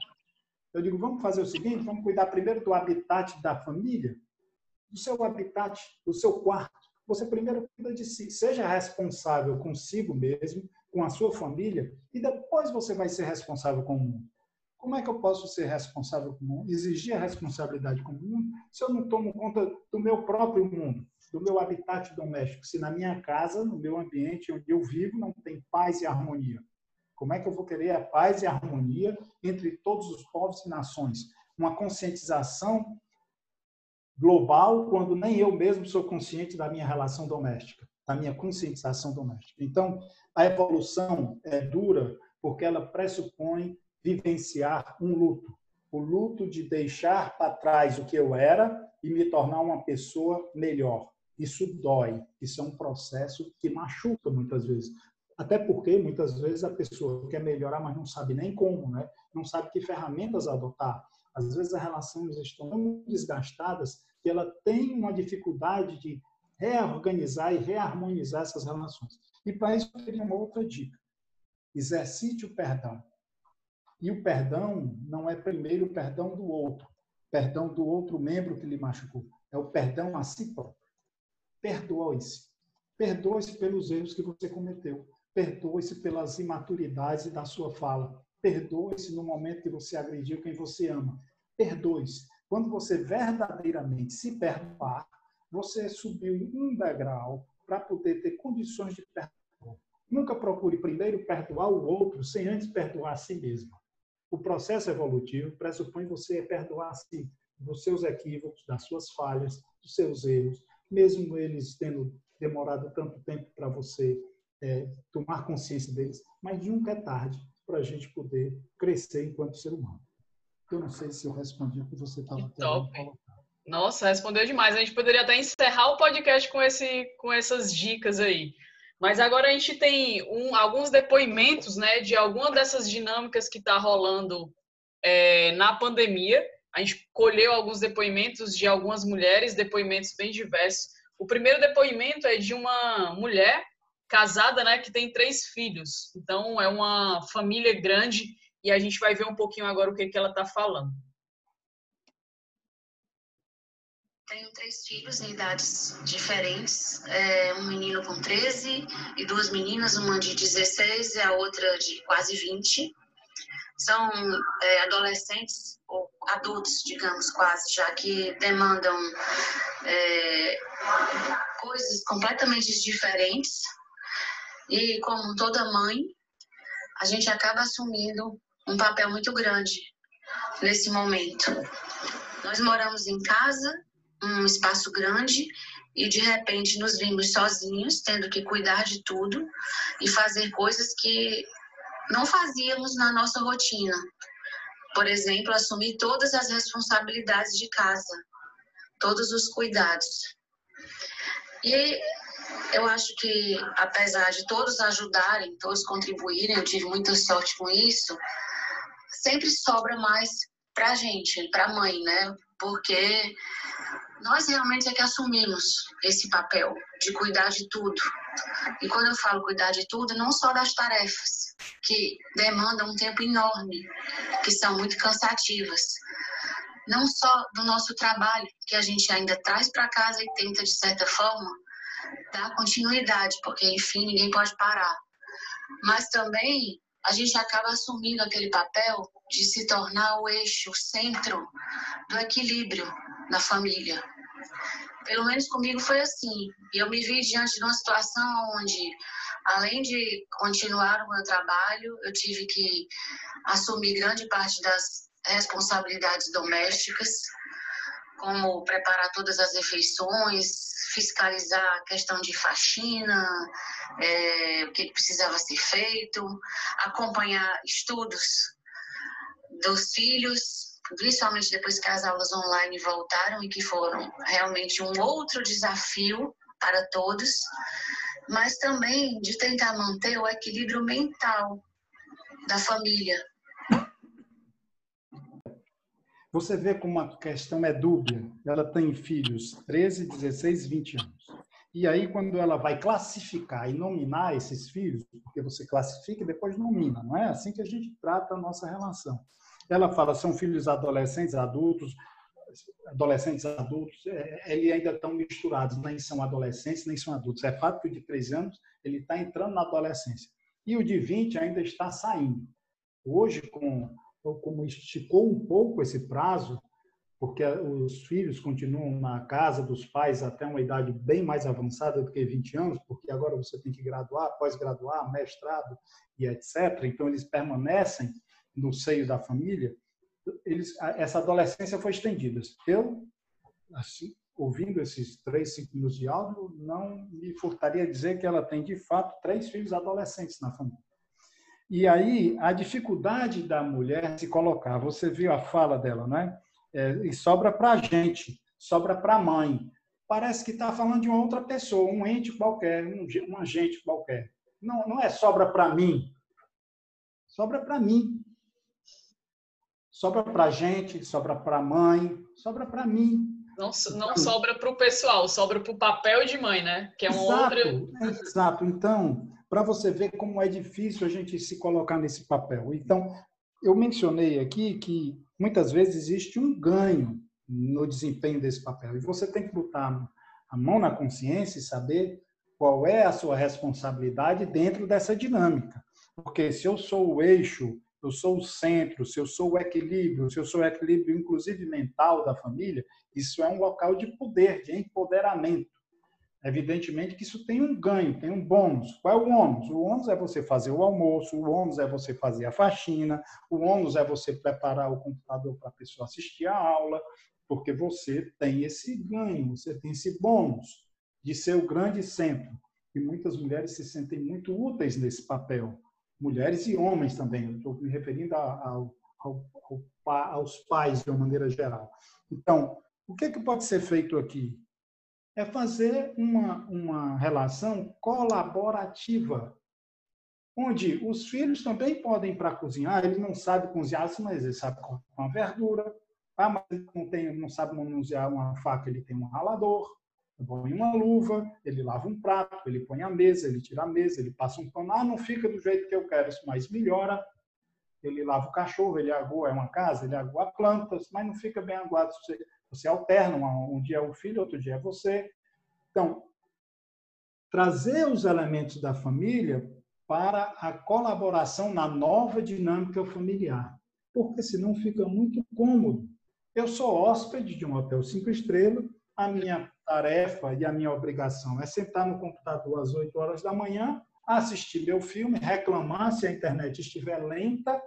Eu digo, vamos fazer o seguinte, vamos cuidar primeiro do habitat da família, do seu habitat, do seu quarto. Você primeiro cuida de si, seja responsável consigo mesmo, com a sua família, e depois você vai ser responsável com o mundo. Como é que eu posso ser responsável com o mundo, exigir a responsabilidade com o mundo, se eu não tomo conta do meu próprio mundo, do meu habitat doméstico? Se na minha casa, no meu ambiente onde eu vivo, não tem paz e harmonia. Como é que eu vou querer a paz e a harmonia entre todos os povos e nações? Uma conscientização global quando nem eu mesmo sou consciente da minha relação doméstica, da minha conscientização doméstica. Então, a evolução é dura porque ela pressupõe vivenciar um luto, o luto de deixar para trás o que eu era e me tornar uma pessoa melhor. Isso dói, isso é um processo que machuca muitas vezes. Até porque muitas vezes a pessoa quer melhorar, mas não sabe nem como, né? não sabe que ferramentas adotar. Às vezes as relações estão tão desgastadas que ela tem uma dificuldade de reorganizar e reharmonizar essas relações. E para isso eu teria uma outra dica. Exercite o perdão. E o perdão não é primeiro o perdão do outro, perdão do outro membro que lhe machucou. É o perdão a si próprio. Perdoe-se. Perdoe-se pelos erros que você cometeu. Perdoe-se pelas imaturidades da sua fala. Perdoe-se no momento que você agrediu quem você ama. Perdoe-se. Quando você verdadeiramente se perdoar, você subiu um degrau para poder ter condições de perdoar. Nunca procure primeiro perdoar o outro sem antes perdoar a si mesmo. O processo evolutivo pressupõe você perdoar a si dos seus equívocos, das suas falhas, dos seus erros, mesmo eles tendo demorado tanto tempo para você é, tomar consciência deles, mas nunca é tarde para a gente poder crescer enquanto ser humano. Eu não sei se eu respondi o que você estava querendo Nossa, respondeu demais. A gente poderia até encerrar o podcast com, esse, com essas dicas aí. Mas agora a gente tem um, alguns depoimentos né, de alguma dessas dinâmicas que está rolando é, na pandemia. A gente colheu alguns depoimentos de algumas mulheres, depoimentos bem diversos. O primeiro depoimento é de uma mulher casada, né, que tem três filhos. Então é uma família grande e a gente vai ver um pouquinho agora o que, que ela está falando. Tenho três filhos em idades diferentes, é, um menino com 13 e duas meninas, uma de 16 e a outra de quase 20. São é, adolescentes ou adultos, digamos, quase, já que demandam é, coisas completamente diferentes. E como toda mãe, a gente acaba assumindo um papel muito grande nesse momento. Nós moramos em casa, um espaço grande, e de repente nos vimos sozinhos, tendo que cuidar de tudo e fazer coisas que não fazíamos na nossa rotina. Por exemplo, assumir todas as responsabilidades de casa, todos os cuidados. E eu acho que, apesar de todos ajudarem, todos contribuírem, eu tive muita sorte com isso, sempre sobra mais para a gente, para a mãe, né? Porque nós realmente é que assumimos esse papel de cuidar de tudo. E quando eu falo cuidar de tudo, não só das tarefas, que demandam um tempo enorme, que são muito cansativas, não só do nosso trabalho, que a gente ainda traz para casa e tenta, de certa forma, dar continuidade, porque, enfim, ninguém pode parar. Mas também a gente acaba assumindo aquele papel de se tornar o eixo, o centro do equilíbrio na família. Pelo menos comigo foi assim. E eu me vi diante de uma situação onde, além de continuar o meu trabalho, eu tive que assumir grande parte das responsabilidades domésticas, como preparar todas as refeições, fiscalizar a questão de faxina, é, o que precisava ser feito, acompanhar estudos dos filhos, principalmente depois que as aulas online voltaram e que foram realmente um outro desafio para todos, mas também de tentar manter o equilíbrio mental da família, Você vê como a questão é dúbia. Ela tem filhos 13, 16, 20 anos. E aí, quando ela vai classificar e nominar esses filhos, porque você classifica e depois nomina, não é assim que a gente trata a nossa relação. Ela fala, são filhos adolescentes, adultos, adolescentes, adultos, é, eles ainda estão misturados, nem são adolescentes, nem são adultos. É fato que o de 3 anos, ele está entrando na adolescência. E o de 20 ainda está saindo. Hoje, com como esticou um pouco esse prazo, porque os filhos continuam na casa dos pais até uma idade bem mais avançada do que 20 anos, porque agora você tem que graduar, pós-graduar, mestrado e etc. Então, eles permanecem no seio da família. Eles, essa adolescência foi estendida. Eu, assim, ouvindo esses três, cinco minutos de áudio, não me furtaria dizer que ela tem, de fato, três filhos adolescentes na família. E aí, a dificuldade da mulher se colocar, você viu a fala dela, né? É, e sobra para a gente, sobra para a mãe. Parece que está falando de uma outra pessoa, um ente qualquer, um, um agente qualquer. Não, não é sobra para mim. Sobra para mim. Sobra para a gente, sobra para a mãe, sobra para mim. Não, não sobra para o pessoal, sobra para o papel de mãe, né? Que é uma exato, outra. Exato. Então, para você ver como é difícil a gente se colocar nesse papel. Então, eu mencionei aqui que muitas vezes existe um ganho no desempenho desse papel. E você tem que botar a mão na consciência e saber qual é a sua responsabilidade dentro dessa dinâmica. Porque se eu sou o eixo, eu sou o centro, se eu sou o equilíbrio, se eu sou o equilíbrio inclusive mental da família, isso é um local de poder, de empoderamento. Evidentemente que isso tem um ganho, tem um bônus. Qual é o ônus? O ônus é você fazer o almoço, o ônus é você fazer a faxina, o ônus é você preparar o computador para a pessoa assistir a aula, porque você tem esse ganho, você tem esse bônus de ser o grande centro. E muitas mulheres se sentem muito úteis nesse papel. Mulheres e homens também, estou me referindo ao, ao, ao, aos pais de uma maneira geral. Então, o que, é que pode ser feito aqui? É fazer uma, uma relação colaborativa, onde os filhos também podem ir para cozinhar, ele não sabe cozinhar, mas ele sabe cortar uma verdura, ah, mas ele não, tem, não sabe manusear uma faca, ele tem um ralador, põe uma luva, ele lava um prato, ele põe a mesa, ele tira a mesa, ele passa um pano, ah, não fica do jeito que eu quero, mas melhora, ele lava o cachorro, ele agua é uma casa, ele agua plantas, mas não fica bem aguado. Você, alterna, um dia é o filho, outro dia é você. Então, trazer os elementos da família para a colaboração na nova dinâmica familiar, porque senão fica muito cômodo. Eu sou hóspede de um hotel cinco estrelas, a minha tarefa e a minha obrigação é sentar no computador às 8 horas da manhã, assistir meu filme, reclamar se a internet estiver lenta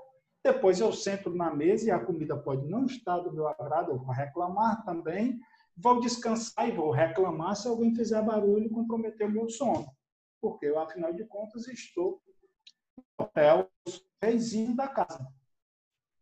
depois eu sento na mesa e a comida pode não estar do meu agrado, eu vou reclamar também. Vou descansar e vou reclamar se alguém fizer barulho e comprometer o meu sono. Porque eu, afinal de contas, estou no hotel reizinho da casa.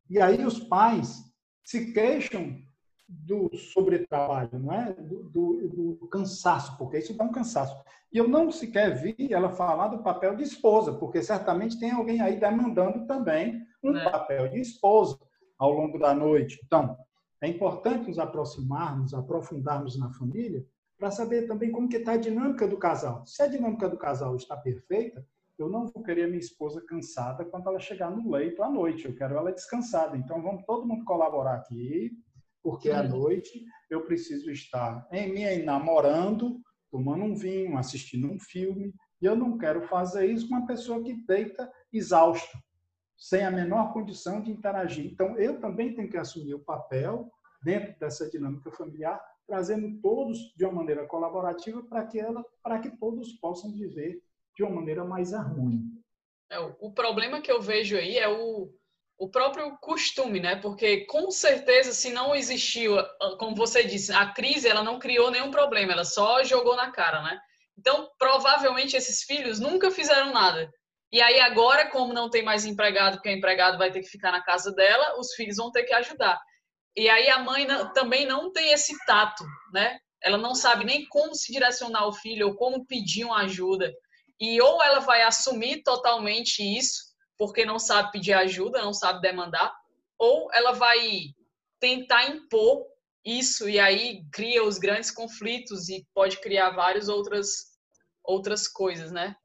E aí os pais se queixam do sobretrabalho, não é? Do, do, do, cansaço, porque isso dá um cansaço. E eu não sequer vi ela falar do papel de esposa, porque certamente tem alguém aí demandando também um é. papel de esposa ao longo da noite. Então, é importante nos aproximarmos, aprofundarmos na família, para saber também como que está a dinâmica do casal. Se a dinâmica do casal está perfeita, eu não vou querer minha esposa cansada quando ela chegar no leito à noite. Eu quero ela descansada. Então, vamos todo mundo colaborar aqui, porque à noite eu preciso estar em mim namorando, tomando um vinho, assistindo um filme, e eu não quero fazer isso com uma pessoa que deita exausta, sem a menor condição de interagir. Então, eu também tenho que assumir o papel dentro dessa dinâmica familiar, trazendo todos de uma maneira colaborativa para que ela, para que todos possam viver de uma maneira mais harmônica. É, o problema que eu vejo aí é o, o próprio costume, né? Porque com certeza, se não existiu, como você disse, a crise, ela não criou nenhum problema, ela só jogou na cara, né? Então, provavelmente esses filhos nunca fizeram nada. E aí agora, como não tem mais empregado, porque o empregado vai ter que ficar na casa dela, os filhos vão ter que ajudar. E aí a mãe não, também não tem esse tato, né? Ela não sabe nem como se direcionar ao filho ou como pedir uma ajuda. E ou ela vai assumir totalmente isso, porque não sabe pedir ajuda, não sabe demandar, ou ela vai tentar impor isso e aí cria os grandes conflitos e pode criar várias outras outras coisas, né?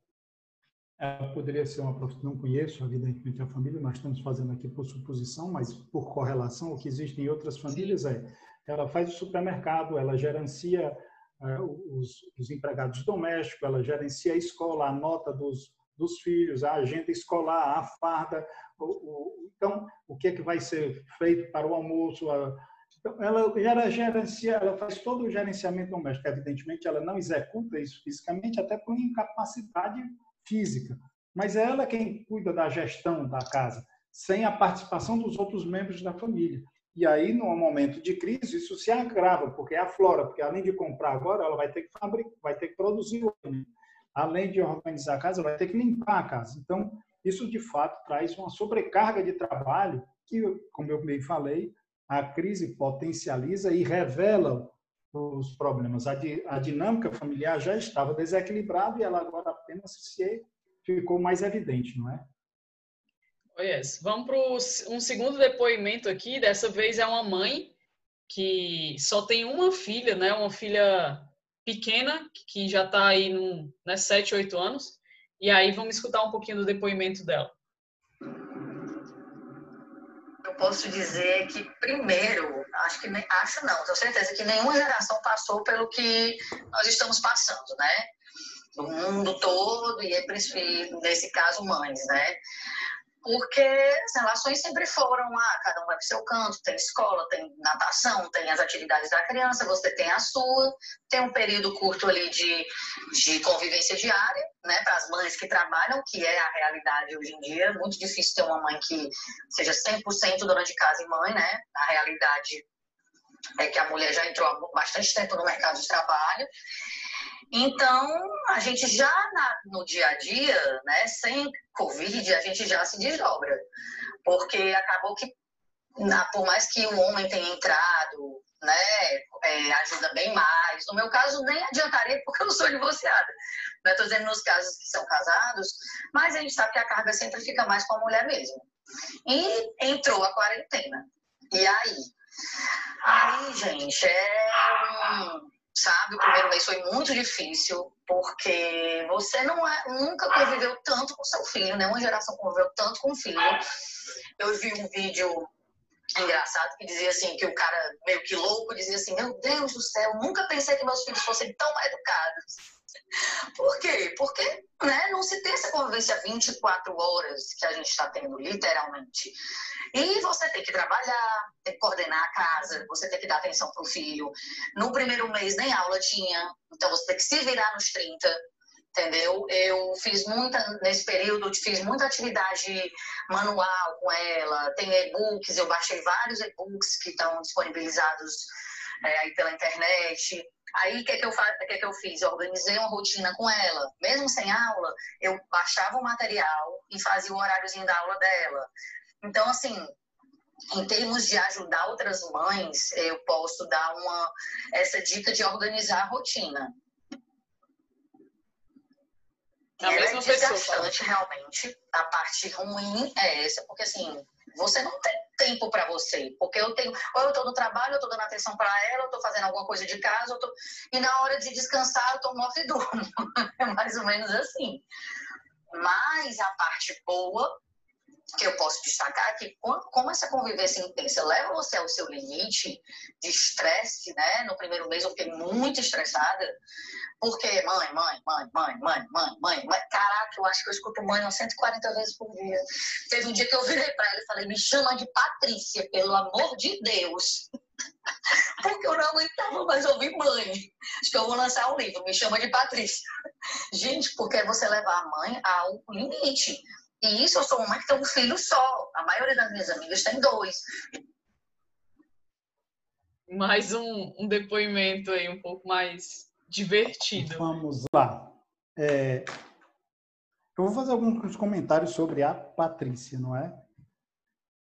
Poderia ser uma profissão, não conheço, evidentemente, a família, nós estamos fazendo aqui por suposição, mas por correlação, o que existe em outras famílias é, ela faz o supermercado, ela gerencia é, os, os, empregados domésticos, ela gerencia a escola, a nota dos, dos filhos, a agenda escolar, a farda, o, o, então, o que é que vai ser feito para o almoço, a, então, ela, ela gerencia, ela faz todo o gerenciamento doméstico. Evidentemente, ela não executa isso fisicamente, até por incapacidade física. Mas é ela quem cuida da gestão da casa, sem a participação dos outros membros da família. E aí, no momento de crise, isso se agrava, porque a flora, porque além de comprar agora, ela vai ter que fabricar, vai ter que produzir o Além de organizar a casa, vai ter que limpar a casa. Então, isso de fato traz uma sobrecarga de trabalho que, como eu bem falei, a crise potencializa e revela os problemas. A, di, a dinâmica familiar já estava desequilibrada e ela agora apenas se ficou mais evidente, não é? Oh, yes. Vamos para um segundo depoimento aqui. Dessa vez é uma mãe que só tem uma filha, né? Uma filha pequena, que já está aí no né, 7, 8 anos. E aí vamos escutar um pouquinho do depoimento dela posso dizer que, primeiro, acho que acho não, tenho certeza que nenhuma geração passou pelo que nós estamos passando, né? O mundo todo, e é nesse caso, mães, né? Porque as relações sempre foram, ah, cada um vai para o seu canto, tem escola, tem natação, tem as atividades da criança, você tem a sua, tem um período curto ali de, de convivência diária, né, para as mães que trabalham, que é a realidade hoje em dia, é muito difícil ter uma mãe que seja 100% dona de casa e mãe, né, a realidade é que a mulher já entrou há bastante tempo no mercado de trabalho, então, a gente já na, no dia a dia, né, sem Covid, a gente já se desdobra. Porque acabou que, na, por mais que o homem tenha entrado, né, é, ajuda bem mais. No meu caso, nem adiantaria porque eu sou divorciada. Estou dizendo nos casos que são casados, mas a gente sabe que a carga sempre fica mais com a mulher mesmo. E entrou a quarentena. E aí? Aí, gente, é um sabe? O primeiro mês foi muito difícil, porque você não é, nunca conviveu tanto com seu filho, né? Uma geração conviveu tanto com o filho. Eu vi um vídeo engraçado que dizia assim, que o cara meio que louco dizia assim, meu Deus do céu, nunca pensei que meus filhos fossem tão educados. Por quê? Porque né, não se tem essa convivência 24 horas que a gente está tendo, literalmente. E você tem que trabalhar, tem que coordenar a casa, você tem que dar atenção para o filho. No primeiro mês nem aula tinha, então você tem que se virar nos 30, entendeu? Eu fiz muita, nesse período, fiz muita atividade manual com ela, tem e-books, eu baixei vários e-books que estão disponibilizados é, aí pela internet. Aí, o que, é que, eu, que, é que eu fiz? Eu organizei uma rotina com ela. Mesmo sem aula, eu baixava o material e fazia o horáriozinho da aula dela. Então, assim, em termos de ajudar outras mães, eu posso dar uma essa dica de organizar a rotina. É a mesma é desgastante, realmente. A parte ruim é essa, porque assim, você não tem tempo para você. Porque eu tenho, ou eu estou no trabalho, eu estou dando atenção para ela, eu estou fazendo alguma coisa de casa, tô, e na hora de descansar eu tomo off e durmo. é mais ou menos assim. Mas a parte boa que eu posso destacar é que como essa convivência intensa leva você ao seu limite de estresse, né? No primeiro mês eu fiquei muito estressada, porque mãe, mãe, mãe, mãe, mãe, mãe, mãe, mãe, caraca, eu acho que eu escuto mãe umas 140 vezes por dia. Teve um dia que eu virei para ela e falei, me chama de Patrícia, pelo amor de Deus. Porque eu não aguentava mais ouvir mãe. Acho que eu vou lançar um livro, me chama de Patrícia. Gente, porque é você levar a mãe ao limite. E isso eu sou uma que tem um filho só. A maioria das minhas amigas tem dois. Mais um, um depoimento aí um pouco mais divertido. Vamos lá. É, eu vou fazer alguns comentários sobre a Patrícia, não é?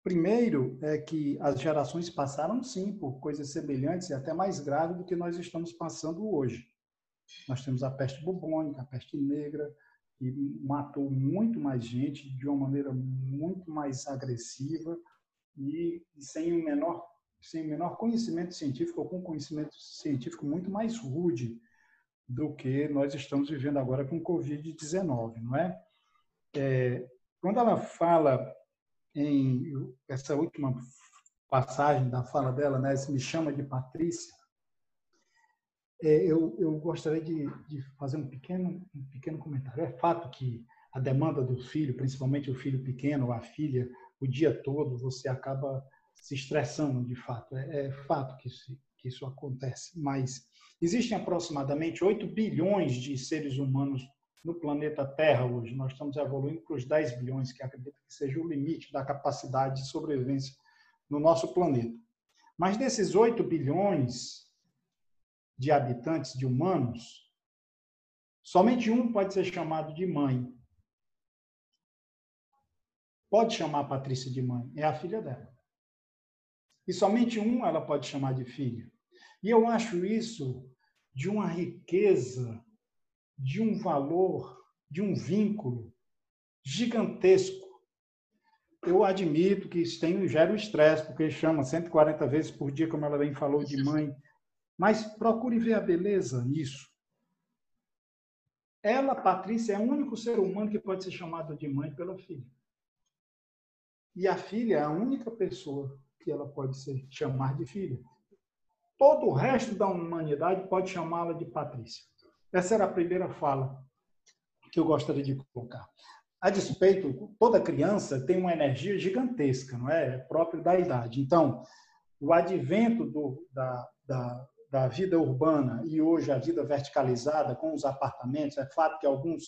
Primeiro é que as gerações passaram sim por coisas semelhantes e até mais graves do que nós estamos passando hoje. Nós temos a peste bubônica, a peste negra, que matou muito mais gente de uma maneira muito mais agressiva e, sem o menor sem o menor conhecimento científico ou com conhecimento científico muito mais rude do que nós estamos vivendo agora com o Covid-19, não é? é? Quando ela fala em essa última passagem da fala dela, né, se me chama de Patrícia, é, eu, eu gostaria de, de fazer um pequeno, um pequeno comentário. É fato que a demanda do filho, principalmente o filho pequeno a filha, o dia todo você acaba se estressando de fato. É, é fato que isso, que isso acontece. Mas existem aproximadamente 8 bilhões de seres humanos no planeta Terra hoje. Nós estamos evoluindo para os 10 bilhões, que acredito que seja o limite da capacidade de sobrevivência no nosso planeta. Mas desses 8 bilhões, de habitantes, de humanos, somente um pode ser chamado de mãe. Pode chamar a Patrícia de mãe, é a filha dela. E somente um ela pode chamar de filha. E eu acho isso de uma riqueza, de um valor, de um vínculo gigantesco. Eu admito que isso tem, gera o estresse, porque chama 140 vezes por dia, como ela bem falou, de mãe. Mas procure ver a beleza nisso. Ela, Patrícia, é o único ser humano que pode ser chamado de mãe pela filha. E a filha é a única pessoa que ela pode ser chamar de filha. Todo o resto da humanidade pode chamá-la de Patrícia. Essa era a primeira fala que eu gostaria de colocar. A despeito, toda criança tem uma energia gigantesca, não é? É próprio da idade. Então, o advento do, da, da, da vida urbana e hoje a vida verticalizada com os apartamentos, é fato que alguns,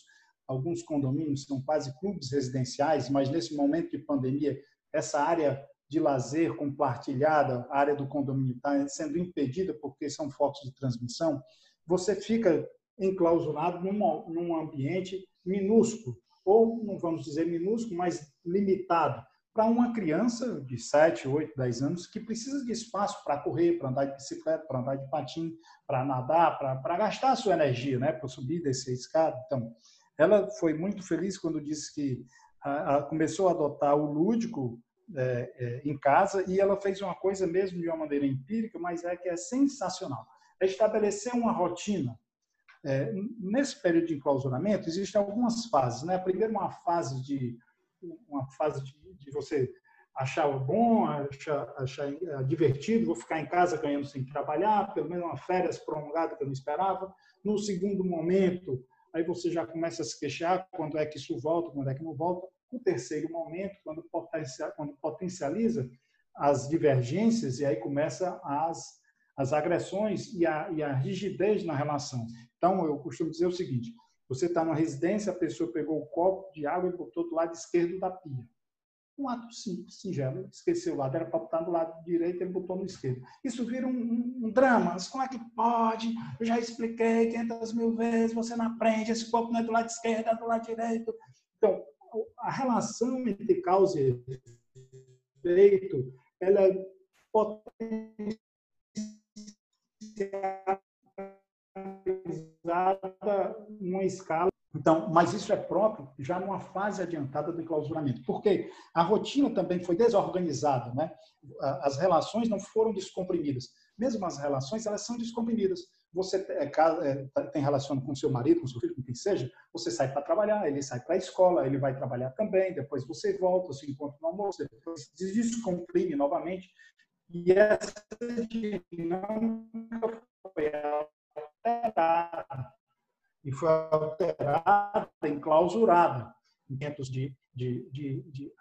alguns condomínios são quase clubes residenciais, mas nesse momento de pandemia, essa área de lazer compartilhada, a área do condomínio está sendo impedida porque são focos de transmissão, você fica enclausurado num, num ambiente minúsculo, ou não vamos dizer minúsculo, mas limitado, para uma criança de 7, 8, 10 anos que precisa de espaço para correr, para andar de bicicleta, para andar de patim, para nadar, para gastar a sua energia, né, para subir e descer a escada. Então, ela foi muito feliz quando disse que a, a, começou a adotar o lúdico é, é, em casa e ela fez uma coisa mesmo de uma maneira empírica, mas é que é sensacional. É estabelecer uma rotina. É, nesse período de enclausuramento, existem algumas fases. Né? A primeira, uma fase de uma fase de, de você achar bom, achar, achar divertido, vou ficar em casa ganhando sem trabalhar, pelo menos uma férias prolongada que eu não esperava. No segundo momento, aí você já começa a se queixar quando é que isso volta, quando é que não volta. O terceiro momento, quando potencializa, quando potencializa as divergências e aí começa as, as agressões e a, e a rigidez na relação. Então, eu costumo dizer o seguinte, você está numa residência, a pessoa pegou o copo de água e botou do lado esquerdo da pia. Um ato simples, singelo. Esqueceu o lado, era para botar do lado direito, ele botou no esquerdo. Isso vira um, um, um drama. Mas como é que pode? Eu já expliquei 500 mil vezes, você não aprende, esse copo não é do lado esquerdo, é do lado direito. Então, a relação entre causa e efeito ela é potencializada numa escala. Então, mas isso é próprio já numa fase adiantada do enclausuramento, porque a rotina também foi desorganizada, né? As relações não foram descomprimidas. Mesmo as relações, elas são descomprimidas. Você é, é, tem relação com seu marido, com seu filho, com quem seja, você sai para trabalhar, ele sai para a escola, ele vai trabalhar também, depois você volta, se encontra no almoço, depois descomprime novamente. E essa dinâmica foi alterada. E foi alterada, enclausurada, em tempos de, de, de, de,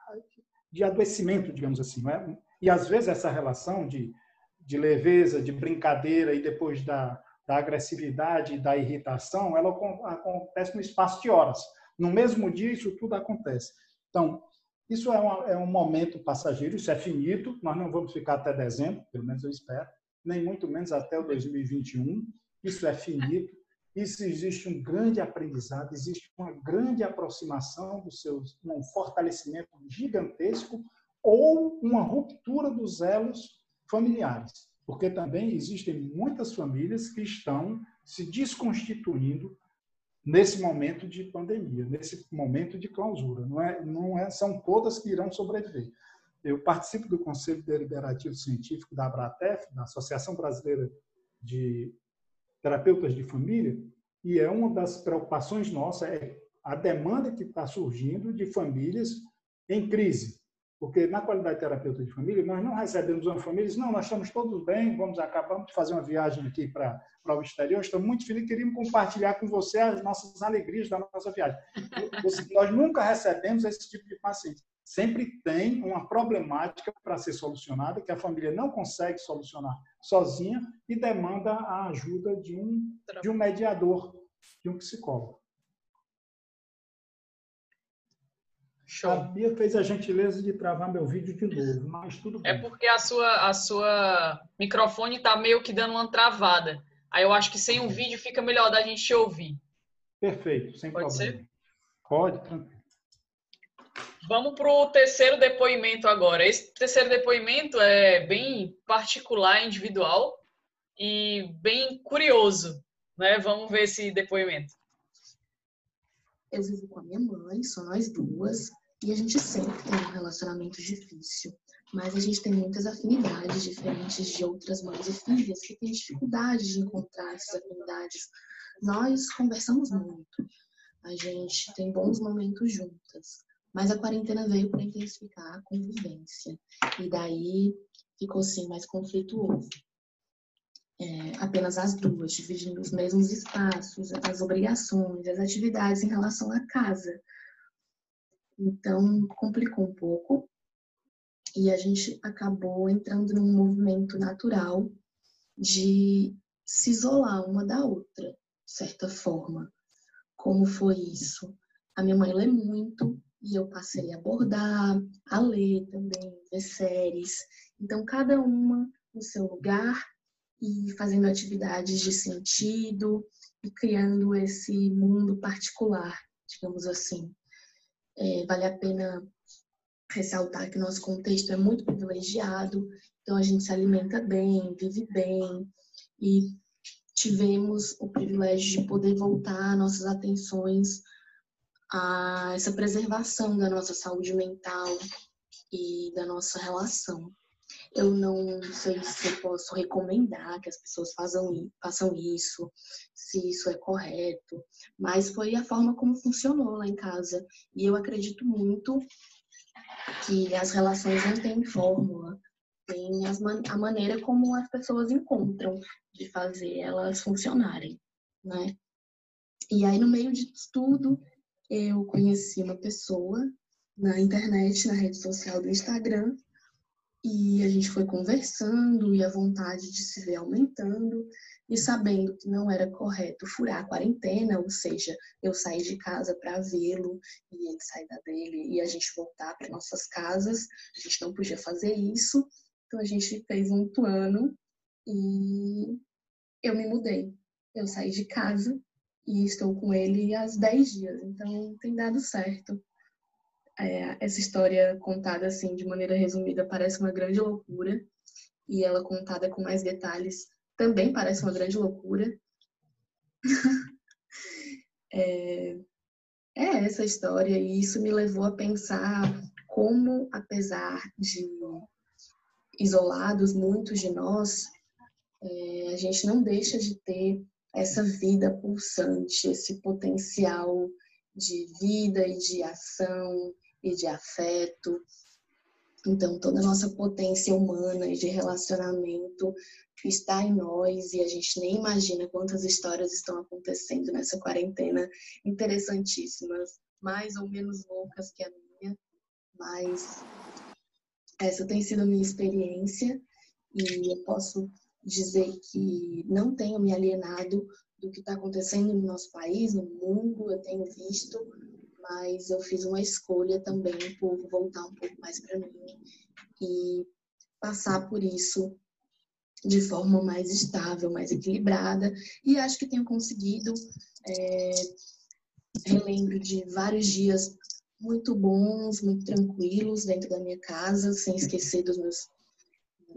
de adoecimento, digamos assim. Não é? E às vezes essa relação de, de leveza, de brincadeira e depois da, da agressividade e da irritação, ela acontece no espaço de horas. No mesmo dia, isso tudo acontece. Então, isso é, uma, é um momento passageiro, isso é finito, nós não vamos ficar até dezembro, pelo menos eu espero, nem muito menos até o 2021, isso é finito, isso existe um grande aprendizado, existe uma grande aproximação dos seus, um fortalecimento gigantesco ou uma ruptura dos elos familiares porque também existem muitas famílias que estão se desconstituindo nesse momento de pandemia, nesse momento de clausura. Não é, não é, são todas que irão sobreviver. Eu participo do Conselho Deliberativo Científico da Abratef, da Associação Brasileira de Terapeutas de Família, e é uma das preocupações nossas é a demanda que está surgindo de famílias em crise, porque na qualidade de terapeuta de família, nós não recebemos uma família diz, não, nós estamos todos bem, vamos acabamos de fazer uma viagem aqui para, para o exterior, estamos muito felizes, queríamos compartilhar com você as nossas alegrias da nossa viagem. nós nunca recebemos esse tipo de paciente. Sempre tem uma problemática para ser solucionada, que a família não consegue solucionar sozinha e demanda a ajuda de um, de um mediador, de um psicólogo. Show. A Bia fez a gentileza de travar meu vídeo de novo, mas tudo é bem. É porque a sua, a sua microfone está meio que dando uma travada. Aí eu acho que sem um vídeo fica melhor da gente ouvir. Perfeito, sem Pode problema. Ser? Pode, tranquilo. Vamos para o terceiro depoimento agora. Esse terceiro depoimento é bem particular, individual e bem curioso. Né? Vamos ver esse depoimento. Eu vivo com a minha mãe, só nós duas. E a gente sempre tem um relacionamento difícil, mas a gente tem muitas afinidades diferentes de outras mães e filhas que têm dificuldade de encontrar essas afinidades. Nós conversamos muito, a gente tem bons momentos juntas, mas a quarentena veio para intensificar a convivência e daí ficou assim mais conflituoso. É, apenas as duas, dividindo os mesmos espaços, as obrigações, as atividades em relação à casa. Então, complicou um pouco e a gente acabou entrando num movimento natural de se isolar uma da outra, de certa forma. Como foi isso? A minha mãe lê muito e eu passei a abordar, a ler também, ver séries. Então, cada uma no seu lugar e fazendo atividades de sentido e criando esse mundo particular, digamos assim. É, vale a pena ressaltar que nosso contexto é muito privilegiado, então a gente se alimenta bem, vive bem e tivemos o privilégio de poder voltar nossas atenções a essa preservação da nossa saúde mental e da nossa relação. Eu não sei se eu posso recomendar que as pessoas façam, façam isso, se isso é correto, mas foi a forma como funcionou lá em casa. E eu acredito muito que as relações não têm fórmula, tem a maneira como as pessoas encontram de fazer elas funcionarem, né? E aí, no meio de tudo, eu conheci uma pessoa na internet, na rede social do Instagram, e a gente foi conversando e a vontade de se ver aumentando e sabendo que não era correto furar a quarentena, ou seja, eu sair de casa para vê-lo e ele sair da dele e a gente voltar para nossas casas, a gente não podia fazer isso. Então a gente fez um plano e eu me mudei. Eu saí de casa e estou com ele há 10 dias, então tem dado certo. é, essa história contada assim de maneira resumida parece uma grande loucura e ela contada com mais detalhes também parece uma grande loucura. é, é essa história e isso me levou a pensar como, apesar de isolados, muitos de nós, é, a gente não deixa de ter essa vida pulsante, esse potencial de vida e de ação e de afeto. Então, toda a nossa potência humana e de relacionamento está em nós e a gente nem imagina quantas histórias estão acontecendo nessa quarentena interessantíssimas, mais ou menos loucas que a minha, mas essa tem sido a minha experiência e eu posso dizer que não tenho me alienado do que está acontecendo no nosso país, no mundo, eu tenho visto, mas eu fiz uma escolha também por voltar um pouco mais para mim e passar por isso de forma mais estável, mais equilibrada, e acho que tenho conseguido. É, relembro de vários dias muito bons, muito tranquilos dentro da minha casa, sem esquecer dos meus,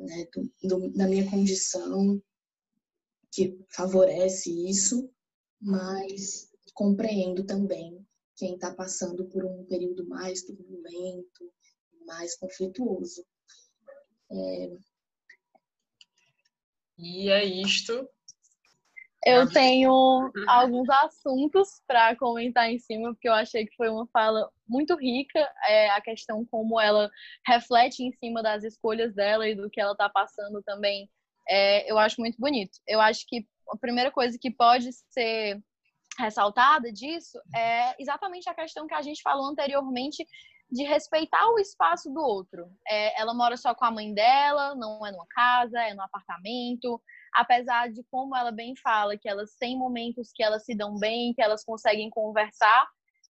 né, do, do, da minha condição, que favorece isso, mas compreendo também quem está passando por um período mais turbulento, mais conflituoso. É... E é isto. Eu tenho alguns assuntos para comentar em cima, porque eu achei que foi uma fala muito rica, é, a questão como ela reflete em cima das escolhas dela e do que ela está passando também. É, eu acho muito bonito. Eu acho que a primeira coisa que pode ser ressaltada disso é exatamente a questão que a gente falou anteriormente de respeitar o espaço do outro. É, ela mora só com a mãe dela, não é numa casa, é num apartamento. Apesar de, como ela bem fala, que elas têm momentos que elas se dão bem, que elas conseguem conversar,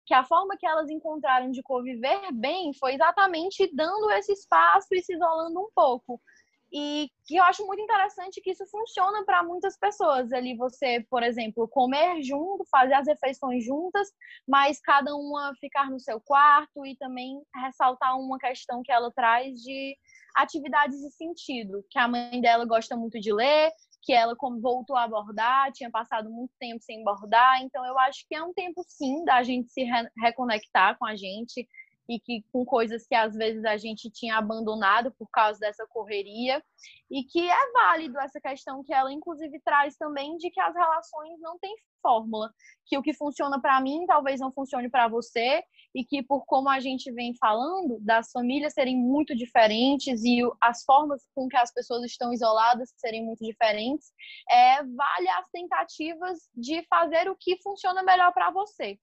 que a forma que elas encontraram de conviver bem foi exatamente dando esse espaço e se isolando um pouco. E que eu acho muito interessante que isso funciona para muitas pessoas. Ali você, por exemplo, comer junto, fazer as refeições juntas, mas cada uma ficar no seu quarto e também ressaltar uma questão que ela traz de atividades de sentido, que a mãe dela gosta muito de ler, que ela voltou a bordar, tinha passado muito tempo sem bordar, então eu acho que é um tempo sim da gente se reconectar com a gente, e que com coisas que às vezes a gente tinha abandonado por causa dessa correria e que é válido essa questão que ela inclusive traz também de que as relações não têm fórmula, que o que funciona para mim talvez não funcione para você e que por como a gente vem falando das famílias serem muito diferentes e as formas com que as pessoas estão isoladas serem muito diferentes, é vale as tentativas de fazer o que funciona melhor para você.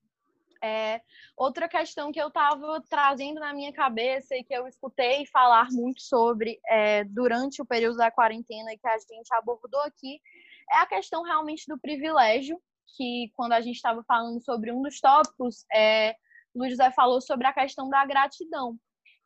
É, outra questão que eu estava trazendo na minha cabeça e que eu escutei falar muito sobre é, durante o período da quarentena e que a gente abordou aqui é a questão realmente do privilégio, que quando a gente estava falando sobre um dos tópicos, é, Luiz José falou sobre a questão da gratidão.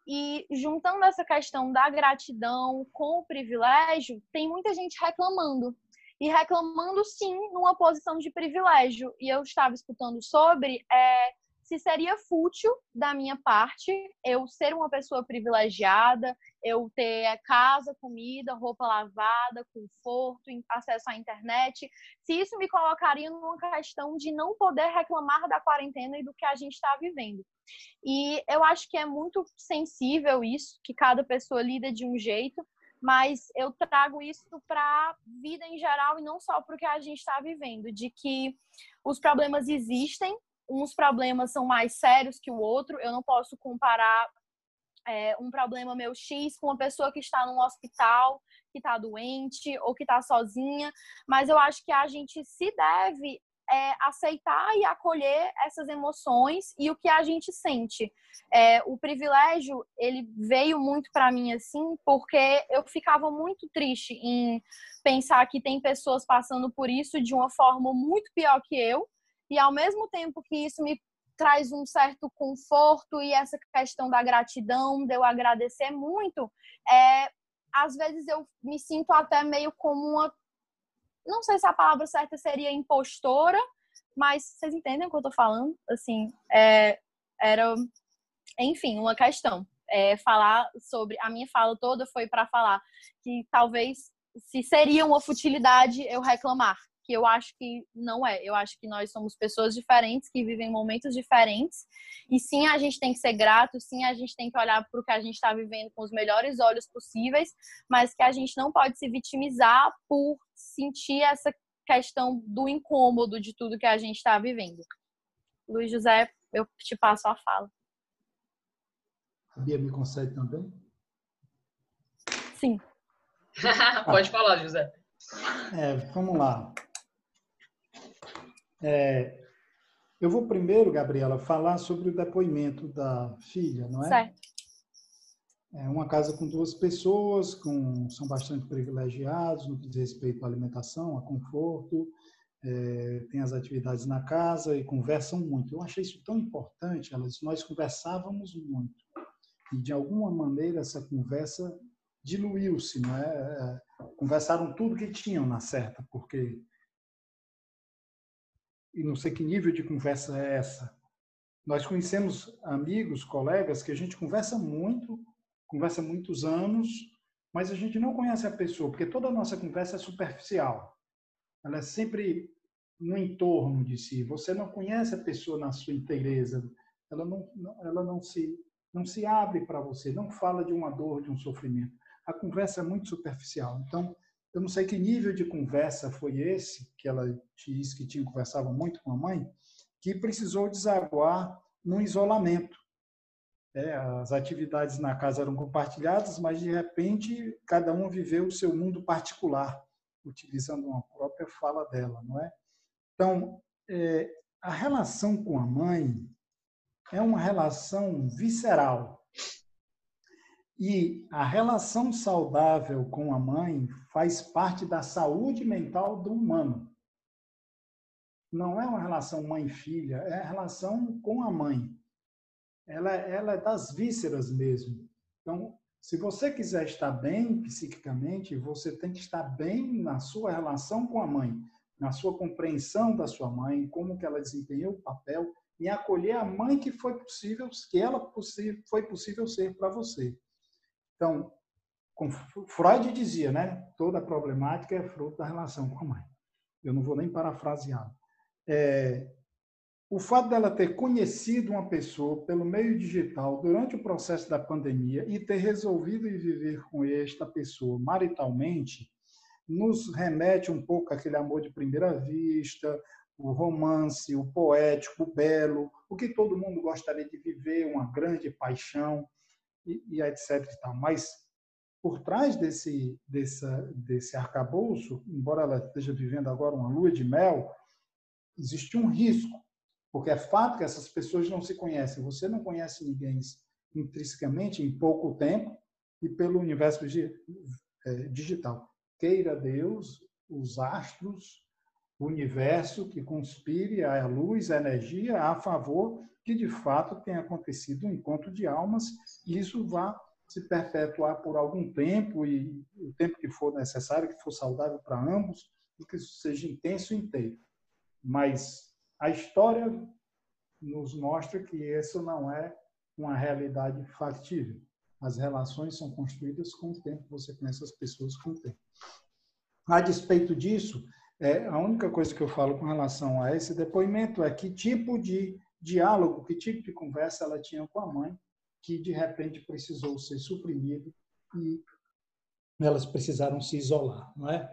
E juntando essa questão da gratidão com o privilégio, tem muita gente reclamando e reclamando sim numa posição de privilégio. E eu estava escutando sobre é, se seria fútil da minha parte eu ser uma pessoa privilegiada, eu ter casa, comida, roupa lavada, conforto, acesso à internet, se isso me colocaria numa questão de não poder reclamar da quarentena e do que a gente está vivendo. E eu acho que é muito sensível isso, que cada pessoa lida de um jeito, mas eu trago isso para a vida em geral e não só para o que a gente está vivendo, de que os problemas existem, uns problemas são mais sérios que o outro, eu não posso comparar é, um problema meu X com uma pessoa que está num hospital, que está doente ou que está sozinha, mas eu acho que a gente se deve é, aceitar e acolher essas emoções e o que a gente sente. É, o privilégio ele veio muito para mim assim porque eu ficava muito triste em pensar que tem pessoas passando por isso de uma forma muito pior que eu e ao mesmo tempo que isso me traz um certo conforto e essa questão da gratidão, de eu agradecer muito, é, às vezes eu me sinto até meio como uma não sei se a palavra certa seria impostora, mas vocês entendem o que eu tô falando? Assim, é, era enfim, uma questão. É, falar sobre. A minha fala toda foi para falar que talvez se seria uma futilidade eu reclamar, que eu acho que não é. Eu acho que nós somos pessoas diferentes, que vivem momentos diferentes. E sim, a gente tem que ser grato, sim, a gente tem que olhar para o que a gente está vivendo com os melhores olhos possíveis, mas que a gente não pode se vitimizar por sentir essa questão do incômodo de tudo que a gente está vivendo. Luiz José, eu te passo a fala. A Bia me concede também? Sim. Pode falar, José. É, vamos lá. É, eu vou primeiro, Gabriela, falar sobre o depoimento da filha, não é? Certo. É uma casa com duas pessoas, com, são bastante privilegiados no que diz respeito à alimentação, a conforto, é, tem as atividades na casa e conversam muito. Eu achei isso tão importante, elas, nós conversávamos muito. E, de alguma maneira, essa conversa diluiu-se, não é? é conversaram tudo que tinham na certa, porque e não sei que nível de conversa é essa. Nós conhecemos amigos, colegas que a gente conversa muito, conversa muitos anos, mas a gente não conhece a pessoa, porque toda a nossa conversa é superficial. Ela é sempre no entorno de si. Você não conhece a pessoa na sua inteireza. Ela não, ela não se não se abre para você, não fala de uma dor, de um sofrimento. A conversa é muito superficial. Então, eu não sei que nível de conversa foi esse, que ela disse que tinha conversava muito com a mãe, que precisou desaguar no isolamento. É, as atividades na casa eram compartilhadas, mas de repente cada um viveu o seu mundo particular, utilizando uma própria fala dela, não é? Então, é, a relação com a mãe é uma relação visceral, e a relação saudável com a mãe faz parte da saúde mental do humano. Não é uma relação mãe-filha, é a relação com a mãe. Ela, ela é das vísceras mesmo. Então, se você quiser estar bem psiquicamente, você tem que estar bem na sua relação com a mãe, na sua compreensão da sua mãe, como que ela desempenhou o papel, em acolher a mãe que foi possível, que ela foi possível ser para você. Então, Freud dizia, né? Toda problemática é fruto da relação com a mãe. Eu não vou nem parafrasear. É, o fato dela ter conhecido uma pessoa pelo meio digital durante o processo da pandemia e ter resolvido viver com esta pessoa maritalmente nos remete um pouco àquele amor de primeira vista, o romance, o poético, o belo, o que todo mundo gostaria de viver, uma grande paixão e, e etc. E tal. Mas por trás desse, desse, desse arcabouço, embora ela esteja vivendo agora uma lua de mel, existe um risco, porque é fato que essas pessoas não se conhecem. Você não conhece ninguém intrinsecamente em pouco tempo e pelo universo é, digital. Queira Deus, os astros, o universo que conspire a luz, a energia a favor que de fato tenha acontecido um encontro de almas e isso vá se perpetuar por algum tempo e o tempo que for necessário, que for saudável para ambos e que isso seja intenso inteiro. Mas a história nos mostra que isso não é uma realidade factível. As relações são construídas com o tempo, você conhece as pessoas com o tempo. A despeito disso, é, a única coisa que eu falo com relação a esse depoimento é que tipo de diálogo, que tipo de conversa ela tinha com a mãe, que de repente precisou ser suprimido e elas precisaram se isolar, não é?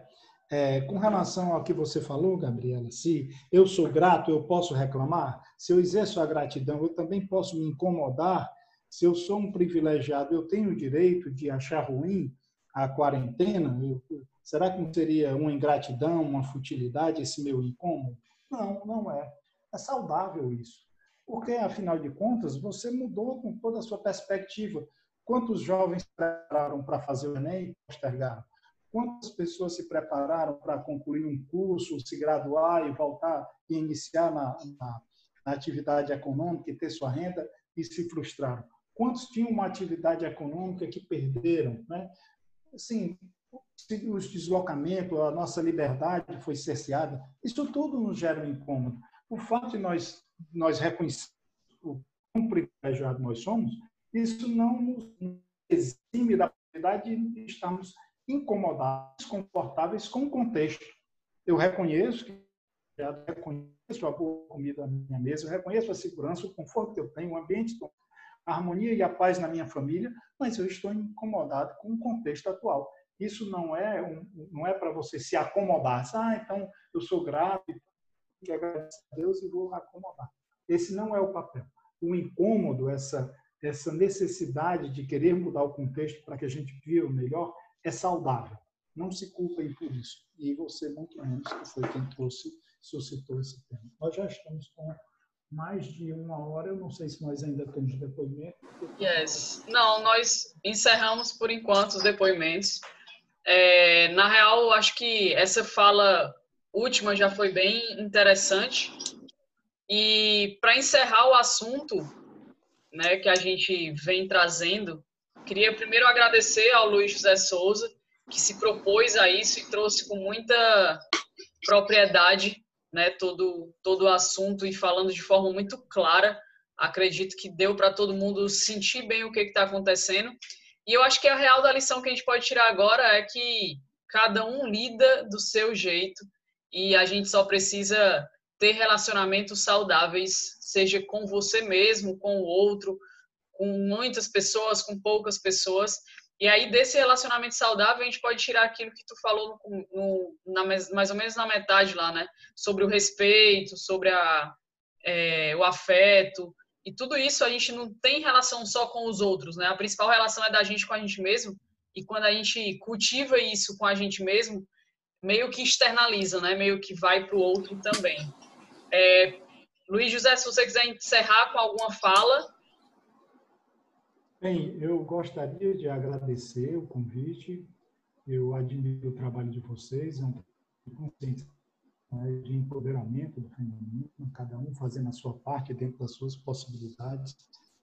é? com relação ao que você falou, Gabriela, se eu sou grato, eu posso reclamar. Se eu exerço a gratidão, eu também posso me incomodar. Se eu sou um privilegiado, eu tenho o direito de achar ruim a quarentena. Eu, será que não seria uma ingratidão, uma futilidade esse meu incômodo? Não, não é. É saudável isso porque, afinal de contas, você mudou com toda a sua perspectiva. Quantos jovens se prepararam para fazer o Enem e postergaram? Quantas pessoas se prepararam para concluir um curso, se graduar e voltar e iniciar na, na, na atividade econômica e ter sua renda e se frustraram? Quantos tinham uma atividade econômica que perderam? Né? Assim, os deslocamentos, a nossa liberdade foi cerceada. Isso tudo nos gera um incômodo. O fato de nós nós reconhecemos quão privilegiado nós somos, isso não nos exime da possibilidade de estarmos incomodados, desconfortáveis com o contexto. Eu reconheço que eu reconheço a boa comida na minha mesa, eu reconheço a segurança, o conforto que eu tenho, o ambiente, a harmonia e a paz na minha família, mas eu estou incomodado com o contexto atual. Isso não é um, não é para você se acomodar. Ah, então eu sou grato, que agradecer a Deus e vou acomodar. Esse não é o papel. O incômodo, essa essa necessidade de querer mudar o contexto para que a gente viva melhor, é saudável. Não se culpem por isso. E você, muito menos, que foi quem trouxe, suscitou esse tema. Nós já estamos com mais de uma hora. Eu não sei se nós ainda temos depoimento. Yes. Não, nós encerramos por enquanto os depoimentos. É, na real, acho que essa fala última já foi bem interessante. E para encerrar o assunto, né, que a gente vem trazendo, queria primeiro agradecer ao Luiz José Souza, que se propôs a isso e trouxe com muita propriedade né, todo, todo o assunto e falando de forma muito clara. Acredito que deu para todo mundo sentir bem o que está acontecendo. E eu acho que a real da lição que a gente pode tirar agora é que cada um lida do seu jeito e a gente só precisa ter relacionamentos saudáveis, seja com você mesmo, com o outro, com muitas pessoas, com poucas pessoas. E aí, desse relacionamento saudável, a gente pode tirar aquilo que tu falou no, no, na, mais ou menos na metade lá, né? Sobre o respeito, sobre a, é, o afeto. E tudo isso a gente não tem relação só com os outros, né? A principal relação é da gente com a gente mesmo. E quando a gente cultiva isso com a gente mesmo, meio que externaliza, né? Meio que vai para o outro também. É, Luiz José, se você quiser encerrar com alguma fala, Bem, eu gostaria de agradecer o convite. Eu admiro o trabalho de vocês, é um consciência né, de empoderamento do feminino, cada um fazendo a sua parte dentro das suas possibilidades.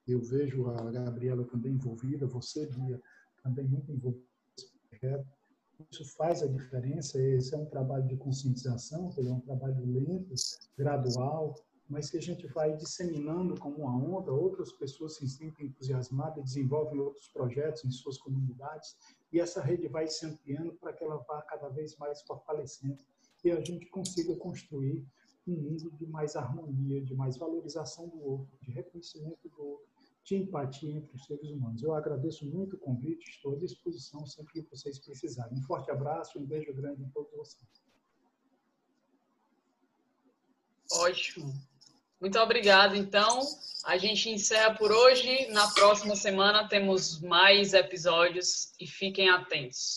Eu vejo a Gabriela também envolvida, você, Bia, também muito envolvida nesse projeto. Isso faz a diferença. Esse é um trabalho de conscientização, é um trabalho lento, gradual, mas que a gente vai disseminando como uma onda, outras pessoas se sentem entusiasmadas, desenvolvem outros projetos em suas comunidades, e essa rede vai se ampliando para que ela vá cada vez mais fortalecendo e a gente consiga construir um mundo de mais harmonia, de mais valorização do outro, de reconhecimento do outro, de empatia entre os seres humanos. Eu agradeço muito o convite, estou à disposição sempre que vocês precisarem. Um forte abraço, um beijo grande em todos vocês. Ótimo. Muito obrigado. Então, a gente encerra por hoje. Na próxima semana temos mais episódios e fiquem atentos.